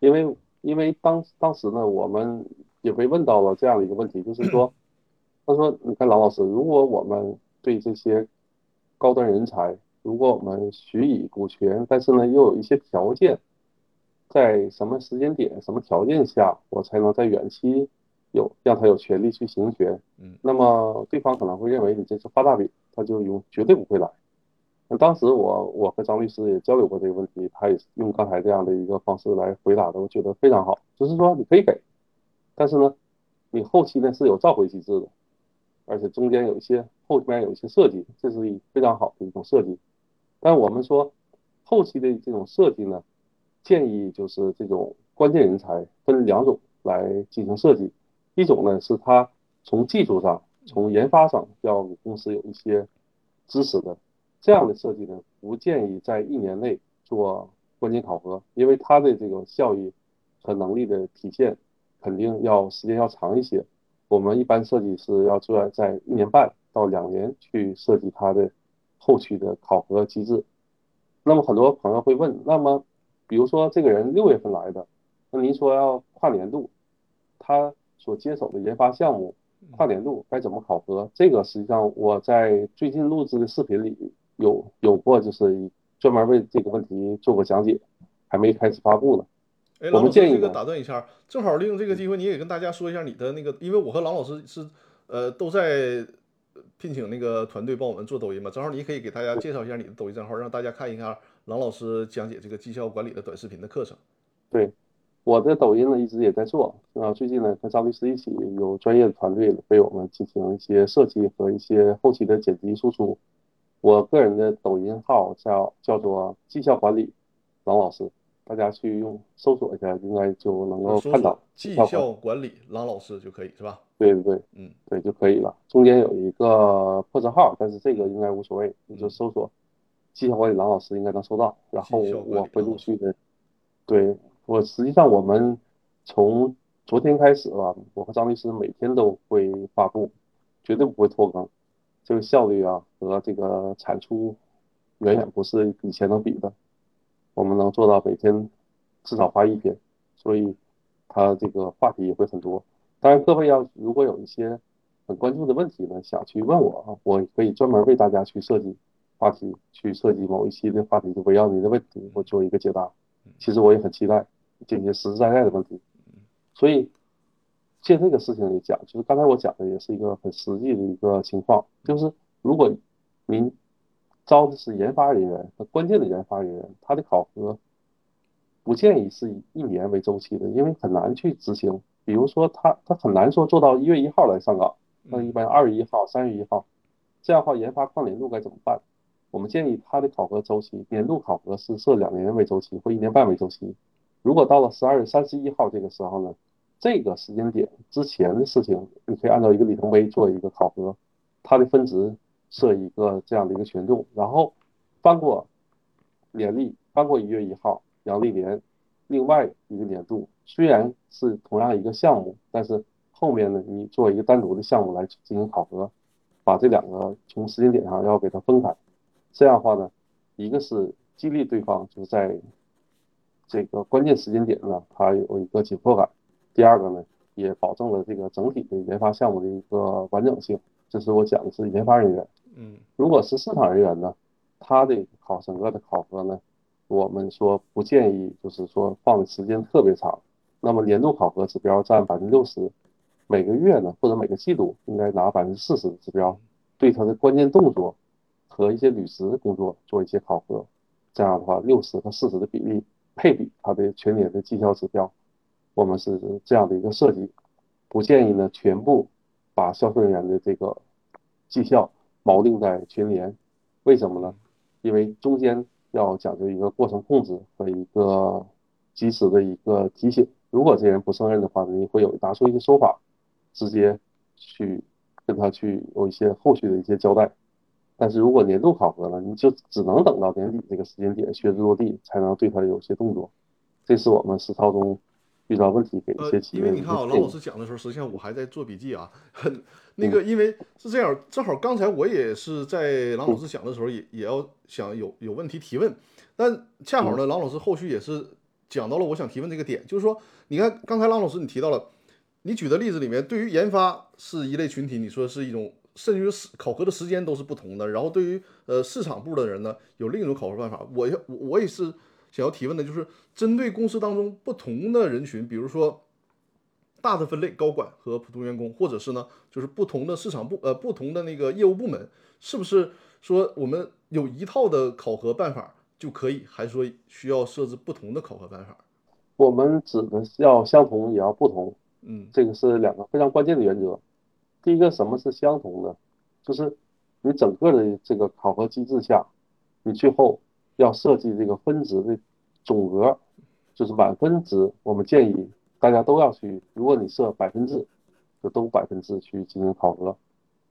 因为因为当当时呢，我们也被问到了这样的一个问题，就是说，他说，你看郎老师，如果我们对这些高端人才，如果我们许以股权，但是呢，又有一些条件，在什么时间点、什么条件下，我才能在远期有让他有权利去行权？
嗯，
那么对方可能会认为你这是画大饼。他就永绝对不会来。那当时我我和张律师也交流过这个问题，他也用刚才这样的一个方式来回答的，我觉得非常好。就是说你可以给，但是呢，你后期呢是有召回机制的。而且中间有一些后边有一些设计，这是一非常好的一种设计。但我们说后期的这种设计呢，建议就是这种关键人才分两种来进行设计，一种呢是他从技术上、从研发上要给公司有一些支持的，这样的设计呢，不建议在一年内做关键考核，因为它的这个效益和能力的体现肯定要时间要长一些。我们一般设计是要做在一年半到两年去设计它的。后期的考核机制，那么很多朋友会问，那么比如说这个人六月份来的，那您说要跨年度，他所接手的研发项目跨年度该怎么考核？这个实际上我在最近录制的视频里有有过，就是专门为这个问题做过讲解，还没开始发布呢。
哎，郎老师，这个打断一下，正好利用这个机会，你也跟大家说一下你的那个，因为我和郎老师是呃都在。聘请那个团队帮我们做抖音嘛，正好你可以给大家介绍一下你的抖音账号，让大家看一看郎老师讲解这个绩效管理的短视频的课程。
对，我的抖音呢一直也在做，啊，最近呢跟张律师一起有专业的团队为我们进行一些设计和一些后期的剪辑输出。我个人的抖音号叫叫做绩效管理郎老师。大家去用搜索一下，应该就能够看到
绩效管理郎老师就可以是吧？
对对对，
嗯，
对就可以了。中间有一个破折号，但是这个应该无所谓，你就搜索绩效管理郎老师应该能搜到。然后我会陆续的，对我实际上我们从昨天开始吧，我和张律师每天都会发布，绝对不会拖更。这个效率啊和这个产出远远不是以前能比的。我们能做到每天至少发一篇，所以它这个话题也会很多。当然，各位要如果有一些很关注的问题呢，想去问我啊，我可以专门为大家去设计话题，去设计某一期的话题，就围绕您的问题，我做一个解答。其实我也很期待解决实实在在的问题。所以借这个事情来讲，就是刚才我讲的也是一个很实际的一个情况，就是如果您。招的是研发人员关键的研发人员，他的考核不建议是以一年为周期的，因为很难去执行。比如说，他他很难说做到一月一号来上岗，那一般二月一号、三月一号，这样的话研发跨年度该怎么办？我们建议他的考核周期，年度考核是设两年为周期或一年半为周期。如果到了十二月三十一号这个时候呢，这个时间点之前的事情，你可以按照一个里程碑做一个考核，它的分值。设一个这样的一个权重，然后翻过年历，翻过一月一号阳历年，另外一个年度虽然是同样一个项目，但是后面呢，你做一个单独的项目来进行考核，把这两个从时间点上要给它分开，这样的话呢，一个是激励对方就是在这个关键时间点呢，它有一个紧迫感；第二个呢，也保证了这个整体的研发项目的一个完整性。这是我讲的是研发人员。
嗯，
如果是市场人员呢，他的考整个的考核呢，我们说不建议，就是说放的时间特别长。那么年度考核指标占百分之六十，每个月呢或者每个季度应该拿百分之四十的指标，对他的关键动作和一些履职工作做一些考核。这样的话，六十和四十的比例配比他的全年的绩效指标，我们是这样的一个设计。不建议呢全部把销售人员的这个绩效。锚定在全年，为什么呢？因为中间要讲究一个过程控制和一个及时的一个提醒。如果这人不胜任的话，你会有拿出一些说法，直接去跟他去有一些后续的一些交代。但是如果年度考核了，你就只能等到年底这个时间点靴子落地，才能对他有些动作。这是我们实操中。遇到问题给一些企
业。因为你看啊，郎老师讲的时候，实际上我还在做笔记啊。那个，因为是这样，正好刚才我也是在郎老师讲的时候，也也要想有有问题提问。但恰好呢，郎老师后续也是讲到了我想提问这个点，就是说，你看刚才郎老师你提到了，你举的例子里面，对于研发是一类群体，你说是一种，甚至于考核的时间都是不同的。然后对于呃市场部的人呢，有另一种考核办法。我要我也是。想要提问的就是针对公司当中不同的人群，比如说大的分类高管和普通员工，或者是呢，就是不同的市场部呃不同的那个业务部门，是不是说我们有一套的考核办法就可以，还是说需要设置不同的考核办法？
我们指的要相同也要不同，
嗯，
这个是两个非常关键的原则。第一个什么是相同的，就是你整个的这个考核机制下，你最后要设计这个分值的总额，就是满分值。我们建议大家都要去，如果你设百分制，就都百分制去进行考核；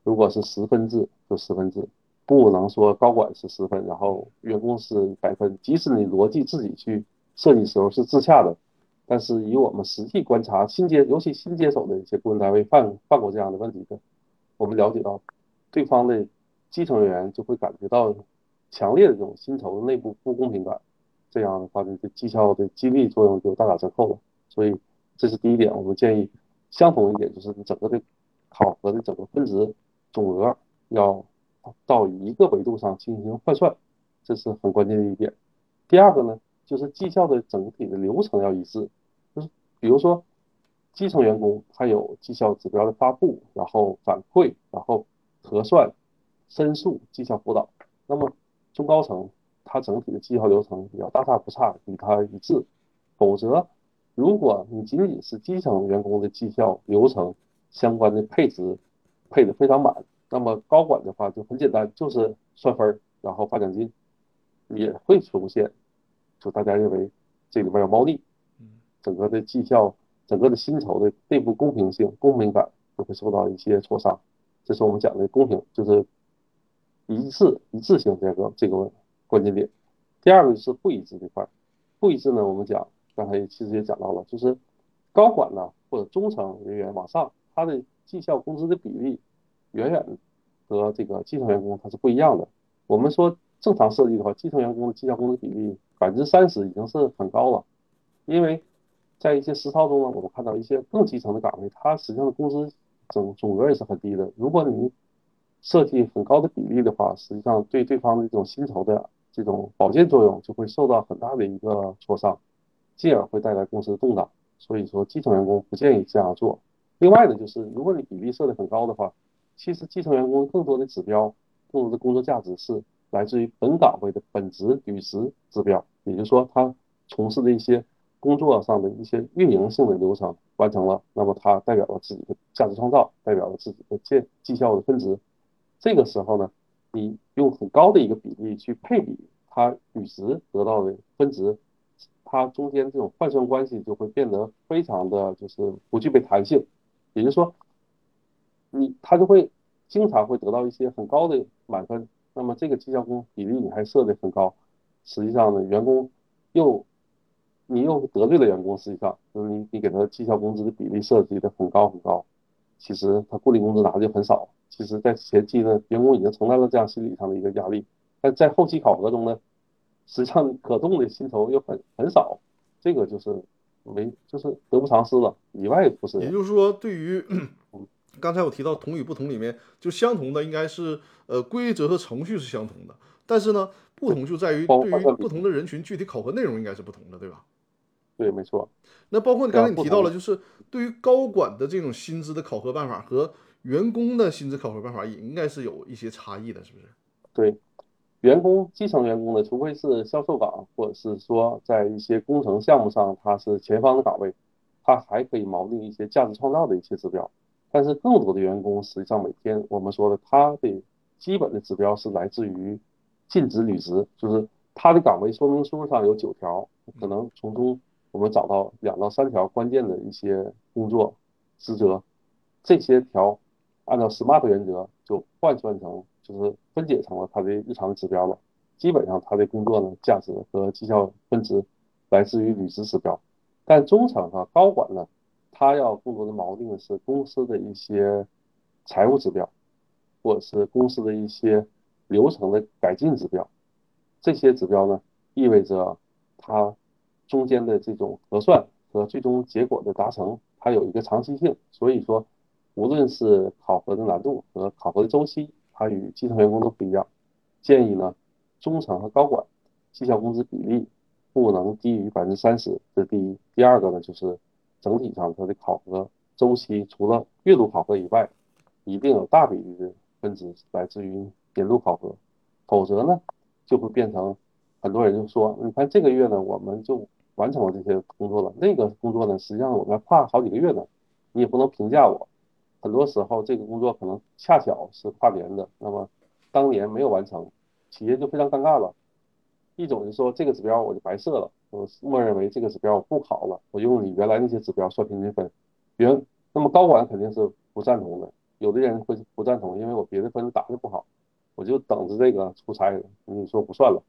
如果是十分制，就十分制。不能说高管是十分，然后员工是百分。即使你逻辑自己去设计时候是自洽的。但是以我们实际观察，新接尤其新接手的一些顾问单位犯犯过这样的问题的，我们了解到，对方的基层人员就会感觉到强烈的这种薪酬内部不公平感，这样的话，这个绩效的激励作用就大打折扣了。所以这是第一点，我们建议相同一点就是你整个的考核的整个分值总额要到一个维度上进行换算，这是很关键的一点。第二个呢？就是绩效的整体的流程要一致，就是比如说基层员工他有绩效指标的发布，然后反馈，然后核算、申诉、绩效辅导。那么中高层他整体的绩效流程要大差不差，与他一致。否则，如果你仅仅是基层员工的绩效流程相关的配置配的非常满，那么高管的话就很简单，就是算分儿，然后发奖金，也会出现。就大家认为这里边有猫腻，整个的绩效、整个的薪酬的内部公平性、公平感都会受到一些挫伤。这是我们讲的公平，就是一致、一致性这个这个关键点。第二个就是不一致这块，不一致呢，我们讲刚才其实也讲到了，就是高管呢或者中层人员往上，他的绩效工资的比例远远和这个基层员工他是不一样的。我们说正常设计的话，基层员工的绩效工资比例。百分之三十已经是很高了，因为在一些实操中呢，我们看到一些更基层的岗位，它实际上的工资总总额也是很低的。如果你设计很高的比例的话，实际上对对方的这种薪酬的这种保健作用就会受到很大的一个挫伤，进而会带来公司的动荡。所以说，基层员工不建议这样做。另外呢，就是如果你比例设的很高的话，其实基层员工更多的指标、更多的工作价值是来自于本岗位的本职履职指标。也就是说，他从事的一些工作上的一些运营性的流程完成了，那么他代表了自己的价值创造，代表了自己的绩绩效的分值。这个时候呢，你用很高的一个比例去配比他履职得到的分值，它中间这种换算关系就会变得非常的就是不具备弹性。也就是说，你他就会经常会得到一些很高的满分，那么这个绩效工比例你还设的很高。实际上呢，员工又你又得罪了员工。实际上，就是你你给他绩效工资的比例设计的很高很高，其实他固定工资拿的就很少。其实，在前期呢，员工已经承担了这样心理上的一个压力，但在后期考核中呢，实际上可动的薪酬又很很少，这个就是没就是得不偿失了。里外不是。
也就是说，对于刚才我提到同与不同里面，就相同的应该是呃规则和程序是相同的，但是呢。不同就在于对于不同的人群，具体考核内容应该是不同的，对吧？
对，没错。
那包括你刚才你提到了，就是对于高管的这种薪资的考核办法和员工的薪资考核办法，也应该是有一些差异的，是不是？
对，员工基层员工呢，除非是销售岗，或者是说在一些工程项目上他是前方的岗位，他还可以锚定一些价值创造的一些指标。但是更多的员工，实际上每天我们说的，他的基本的指标是来自于。尽职履职，就是他的岗位说明书上有九条，可能从中我们找到两到三条关键的一些工作职责，这些条按照 SMART 原则就换算成，就是分解成了他的日常指标了。基本上他的工作呢，价值和绩效分值来自于履职指标。但中层和高管呢，他要更多的锚定是公司的一些财务指标，或者是公司的一些。流程的改进指标，这些指标呢，意味着它中间的这种核算和最终结果的达成，它有一个长期性。所以说，无论是考核的难度和考核的周期，它与基层员工都不一样。建议呢，中层和高管绩效工资比例不能低于百分之三十，这是第一。第二个呢，就是整体上它的考核周期，除了月度考核以外，一定有大比例的分值来自于。年度考核，否则呢，就会变成很多人就说，你看这个月呢，我们就完成了这些工作了，那个工作呢，实际上我们跨好几个月呢，你也不能评价我。很多时候这个工作可能恰巧是跨年的，那么当年没有完成，企业就非常尴尬了。一种是说这个指标我就白设了，我默认为这个指标我不考了，我用你原来那些指标算平均分。原那么高管肯定是不赞同的，有的人会不赞同，因为我别的分打的不好，我就等着这个出差，你说不算了。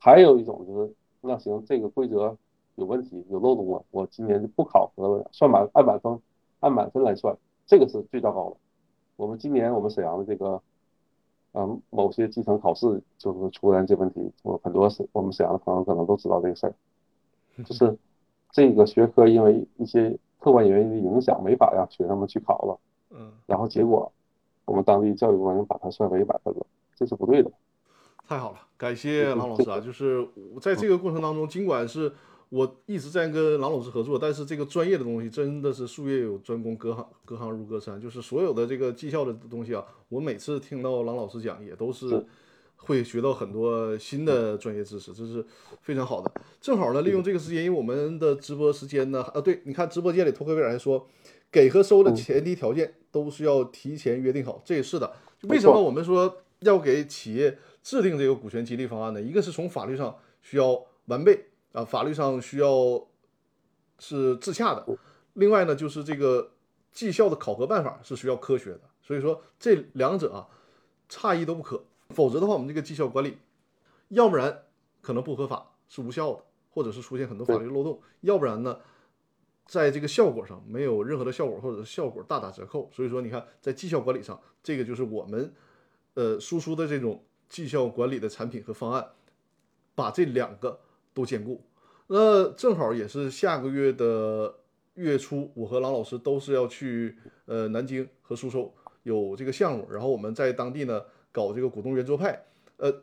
还有一种就是，那行这个规则有问题有漏洞了，我今年就不考核了，算满按满分按满分来算，这个是最糟糕的。我们今年我们沈阳的这个。嗯，某些基层考试就是出现这问题，我很多是我们沈阳的朋友可能都知道这个事儿，就是这个学科因为一些客观原因的影响，没法让学生们去考了。
嗯，
然后结果我们当地教育部门把它算为一百分了，这是不对的。
太好了，感谢郎老师啊！就是在这个过程当中，尽管是。我一直在跟郎老师合作，但是这个专业的东西真的是术业有专攻，隔行隔行如隔山。就是所有的这个绩效的东西啊，我每次听到郎老师讲，也都是会学到很多新的专业知识，这是非常好的。正好呢，利用这个时间，因为我们的直播时间呢，啊，对，你看直播间里托克维尔还说，给和收的前提条件都是要提前约定好，这也是的。为什么我们说要给企业制定这个股权激励方案呢？一个是从法律上需要完备。啊，法律上需要是自洽的。另外呢，就是这个绩效的考核办法是需要科学的。所以说这两者啊，差异都不可。否则的话，我们这个绩效管理，要不然可能不合法是无效的，或者是出现很多法律漏洞；要不然呢，在这个效果上没有任何的效果，或者是效果大打折扣。所以说，你看在绩效管理上，这个就是我们呃输出的这种绩效管理的产品和方案，把这两个。都兼顾，那正好也是下个月的月初，我和郎老师都是要去呃南京和苏州有这个项目，然后我们在当地呢搞这个股东圆桌派，呃，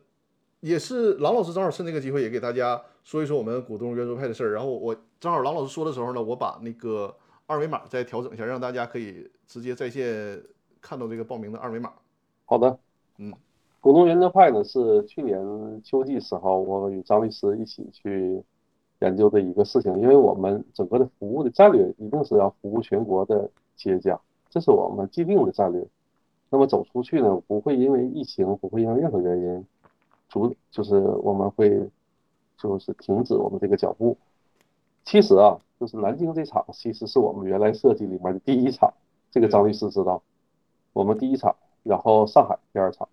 也是郎老师正好趁这个机会也给大家说一说我们股东圆桌派的事儿，然后我正好郎老师说的时候呢，我把那个二维码再调整一下，让大家可以直接在线看到这个报名的二维码。
好的，
嗯。
股东圆桌派呢是去年秋季时候，我与张律师一起去研究的一个事情。因为我们整个的服务的战略一定是要服务全国的企业家，这是我们既定的战略。那么走出去呢，不会因为疫情，不会因为任何原因，阻就是我们会就是停止我们这个脚步。其实啊，就是南京这场其实是我们原来设计里面的第一场，这个张律师知道。我们第一场，然后上海第二场。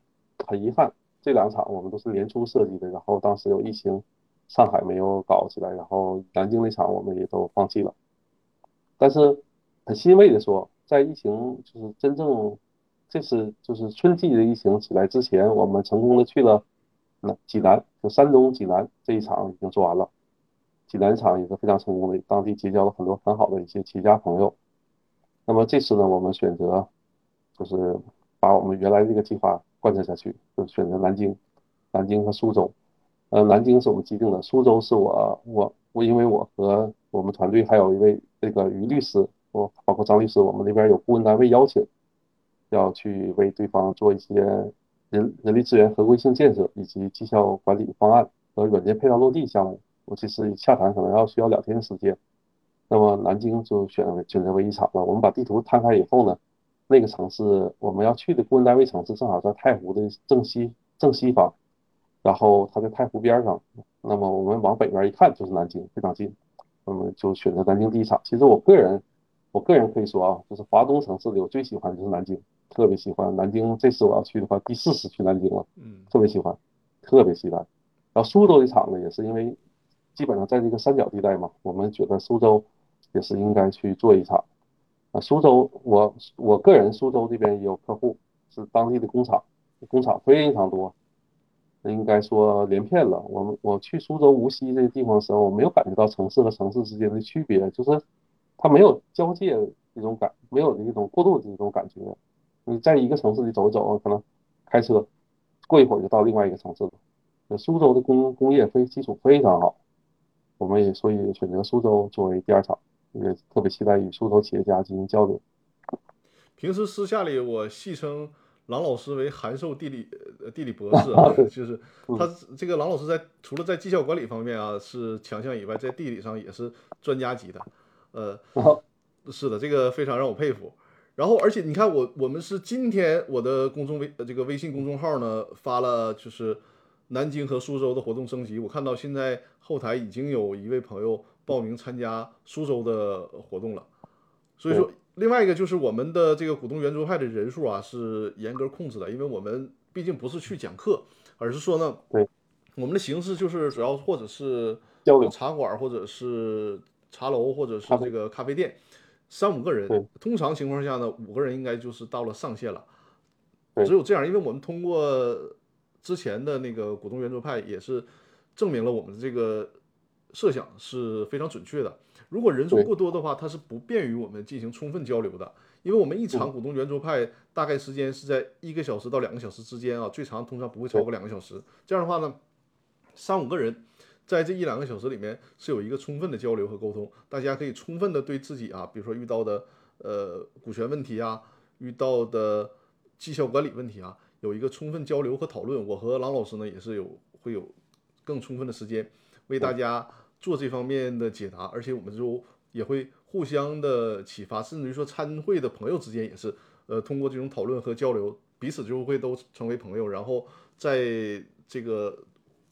很遗憾，这两场我们都是年初设计的，然后当时有疫情，上海没有搞起来，然后南京那场我们也都放弃了。但是很欣慰的说，在疫情就是真正这次就是春季的疫情起来之前，我们成功的去了那济南，就山东济南这一场已经做完了。济南场也是非常成功的，当地结交了很多很好的一些企业家朋友。那么这次呢，我们选择就是把我们原来这个计划。贯彻下去，就选择南京、南京和苏州。呃，南京是我们既定的，苏州是我我我，因为我和我们团队还有一位这个于律师，我包括张律师，我们那边有顾问单位邀请，要去为对方做一些人人力资源合规性建设以及绩效管理方案和软件配套落地项目。我其实洽谈可能要需要两天的时间。那么南京就选选择为一场了。我们把地图摊开以后呢？那个城市我们要去的顾问单位城市正好在太湖的正西正西方，然后它在太湖边上，那么我们往北边一看就是南京，非常近，那么就选择南京第一场。其实我个人，我个人可以说啊，就是华东城市里我最喜欢的就是南京，特别喜欢南京。这次我要去的话，第四次去南京了，
嗯，
特别喜欢，特别喜欢。然后苏州这场呢，也是因为基本上在这个三角地带嘛，我们觉得苏州也是应该去做一场。啊，苏州，我我个人苏州这边也有客户，是当地的工厂，工厂非常多，应该说连片了。我们我去苏州、无锡这些地方的时候，我没有感觉到城市和城市之间的区别，就是它没有交界这种感，没有那种过渡的这种感觉。你在一个城市里走一走，可能开车过一会儿就到另外一个城市了。苏州的工工业非基础非常好，我们也所以选择苏州作为第二场。也特别期待与苏州企业家进行交流。
平时私下里，我戏称郎老师为函授地理地理博士啊，就是他这个郎老师在除了在绩效管理方面啊是强项以外，在地理上也是专家级的。呃，是的，这个非常让我佩服。然后而且你看我我们是今天我的公众微呃这个微信公众号呢发了就是南京和苏州的活动升级，我看到现在后台已经有一位朋友报名参加苏州的活动了，所以说另外一个就是我们的这个股东圆桌派的人数啊是严格控制的，因为我们毕竟不是去讲课，而是说呢，我们的形式就是主要或者是
交流。
茶馆或者是茶楼或者是这个咖啡。店，三五个人，通常情况下呢，五个人应该就是到了上限了。只有这样，因为我们通过之前的那个股东圆桌派也是证明了我们的这个设想是非常准确的。如果人数过多的话，它是不便于我们进行充分交流的，因为我们一场股东圆桌派大概时间是在一个小时到两个小时之间啊，最长通常不会超过两个小时。这样的话呢，三五个人在这一两个小时里面是有一个充分的交流和沟通，大家可以充分的对自己啊，比如说遇到的呃股权问题啊，遇到的绩效管理问题啊，有一个充分交流和讨论。我和郎老师呢也是有会有更充分的时间为大家做这方面的解答，而且我们就也会互相的启发，甚至于说参会的朋友之间也是，呃，通过这种讨论和交流，彼此就会都成为朋友，然后在这个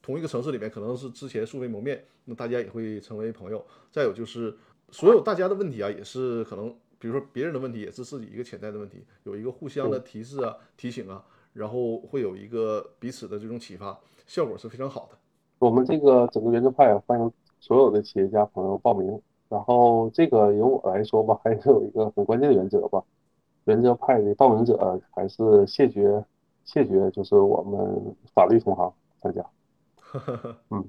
同一个城市里面，可能是之前素未谋面，那大家也会成为朋友。再有就是所有大家的问题啊，也是可能，比如说别人的问题，也是自己一个潜在的问题，有一个互相的提示啊、提醒啊，然后会有一个彼此的这种启发，效果是非常好的。
我们这个整个圆桌派啊，欢迎所有的企业家朋友报名。然后这个由我来说吧，还是有一个很关键的原则吧。原则派的报名者啊还是谢绝谢绝，就是我们法律同行参加。嗯，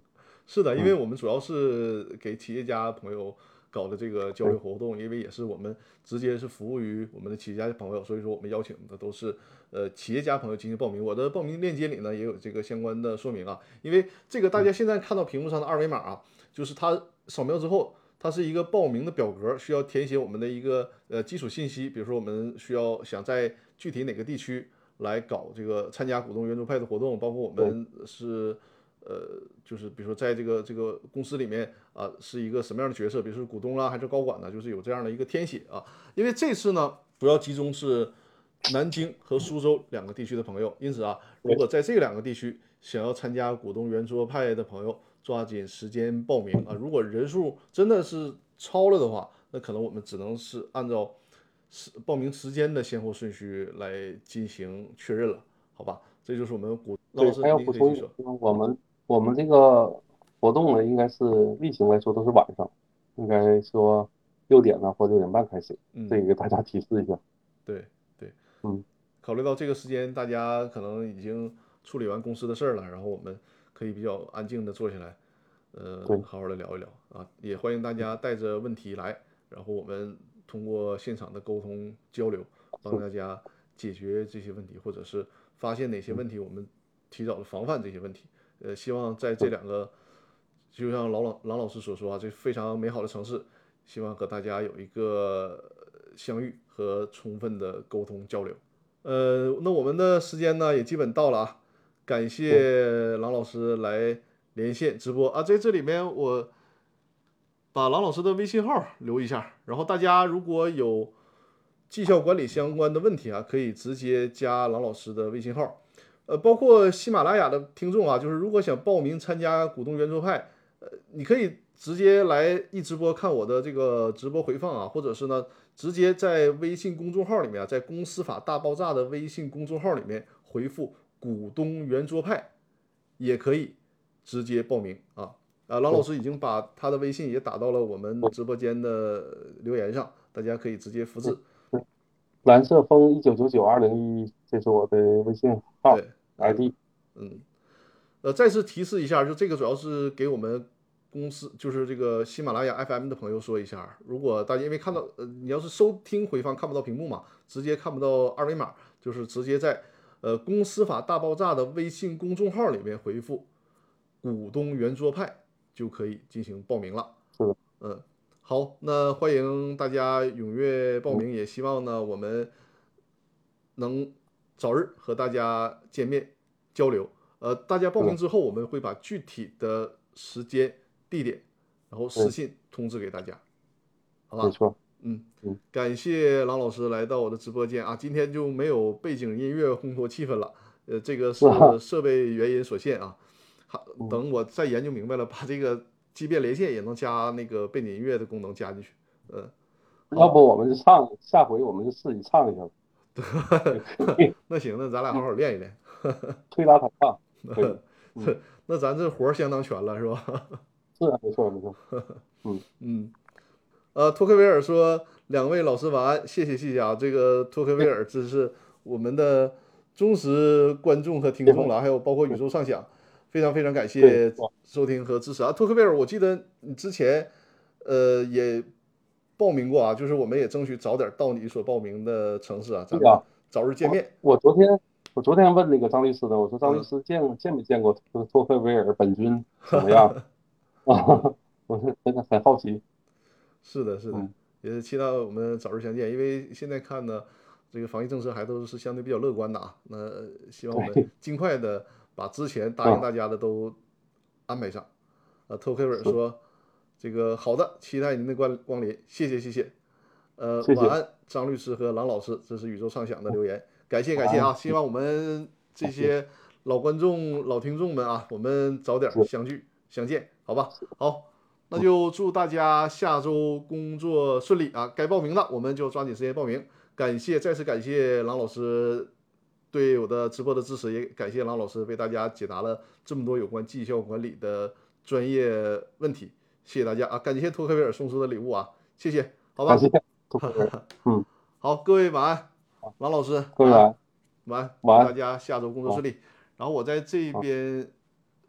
是的，因为我们主要是给企业家朋友搞的这个交流活动，因为也是我们直接是服务于我们的企业家朋友，所以说我们邀请的都是呃企业家朋友进行报名。我的报名链接里呢也有这个相关的说明啊，因为这个大家现在看到屏幕上的二维码啊，就是它扫描之后。它是一个报名的表格，需要填写我们的一个呃基础信息，比如说我们需要想在具体哪个地区来搞这个参加股东圆桌派的活动，包括我们是呃就是比如说在这个这个公司里面啊是一个什么样的角色，比如说股东啦还是高管呢，就是有这样的一个填写啊。因为这次呢主要集中是南京和苏州两个地区的朋友，因此啊，如果在这两个地区想要参加股东圆桌派的朋友。抓紧时间报名啊！如果人数真的是超了的话，那可能我们只能是按照时报名时间的先后顺序来进行确认了，好吧？这就是我们股老师
还要补充一个，我们我们这个活动呢，应该是例行来说都是晚上，应该说六点呢或六点半开始，这个给大家提示一下。
对对，
嗯，
考虑到这个时间，大家可能已经处理完公司的事儿了，然后我们。可以比较安静的坐下来，呃，好好的聊一聊啊，也欢迎大家带着问题来，然后我们通过现场的沟通交流，帮大家解决这些问题，或者是发现哪些问题，我们提早的防范这些问题。呃，希望在这两个，就像老老郎老师所说啊，这非常美好的城市，希望和大家有一个相遇和充分的沟通交流。呃，那我们的时间呢也基本到了啊。感谢郎老师来连线直播啊，在这里面我把郎老师的微信号留一下，然后大家如果有绩效管理相关的问题啊，可以直接加郎老师的微信号。呃，包括喜马拉雅的听众啊，就是如果想报名参加股东圆桌派，呃，你可以直接来一直播看我的这个直播回放啊，或者是呢，直接在微信公众号里面啊，在公司法大爆炸的微信公众号里面回复。股东圆桌派也可以直接报名啊啊！郎老师已经把他的微信也打到了我们直播间的留言上，大家可以直接复制。
蓝色风一九九九二零一一，这是我的微信号 ID。
嗯，呃，再次提示一下，就这个主要是给我们公司，就是这个喜马拉雅 FM 的朋友说一下，如果大家因为看到呃，你要是收听回放看不到屏幕嘛，直接看不到二维码，就是直接在。呃，公司法大爆炸的微信公众号里面回复“股东圆桌派”就可以进行报名了。嗯，好，那欢迎大家踊跃报名，也希望呢我们能早日和大家见面交流。呃，大家报名之后，我们会把具体的时间、地点，然后私信通知给大家，好吧？
没错。
嗯。
嗯，
感谢郎老师来到我的直播间。啊，今天就没有背景音乐烘托气氛了，呃，这个是设备原因所限啊。好，
嗯。
等我再研究明白了，把这个即便连线也能加那个背景音乐的功能加进去。嗯，
要不我们就唱，下回我们就自己唱一下，
那行，那咱俩好好练一练。
推拉弹唱，
那咱这活儿相当全了，是吧？
是啊，没错没错，
嗯。嗯，呃，托克维尔说：“两位老师晚安，谢谢谢谢啊。”这个托克维尔真是我们的忠实观众和听众了，还有包括宇宙畅想，非常非常感谢收听和支持啊。托克维尔，我记得你之前呃也报名过啊，就是我们也争取早点到你所报名的城市啊，咱们早日见面。
我昨天我昨天问那个张律师的，我说张律
嗯
师见见没见过托托克维尔本尊 怎么样？啊，我是真的很好奇。
是的，是的
嗯，
也是期待我们早日相见。因为现在看呢，这个防疫政策还都是相对比较乐观的啊。那希望我们尽快的把之前答应大家的都安排上。呃，托克维尔说，这个好的，期待您的光光临，谢谢谢谢。呃，
谢谢
晚安，张律师和郎老师，这是宇宙畅想的留言，感谢感谢啊！希望我们这些老观众、老听众们啊，我们早点相聚相见，好吧？好，那就祝大家下周工作顺利啊！该报名的我们就抓紧时间报名。感谢，再次感谢郎老师对我的直播的支持，也感谢郎老师为大家解答了这么多有关绩效管理的专业问题。谢谢大家啊！感谢托克维尔送出的礼物啊，谢谢，好吧
感？谢托克维尔，嗯，
好，各位晚安，郎老师，
各位晚安。
晚安，
晚安
大家下周工作顺利。然后我在这边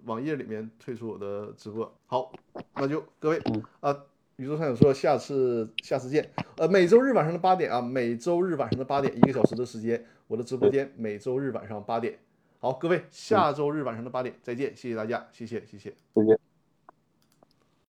网页里面退出我的直播。好，那就各位
嗯
啊，宇宙探长说下次下次见。呃，每周日晚上的八点啊，每周日晚上的八点，一个小时的时间，我的直播间每周日晚上八点。好，各位，下周日晚上的八点再见，谢谢大家，谢谢谢谢。
再见。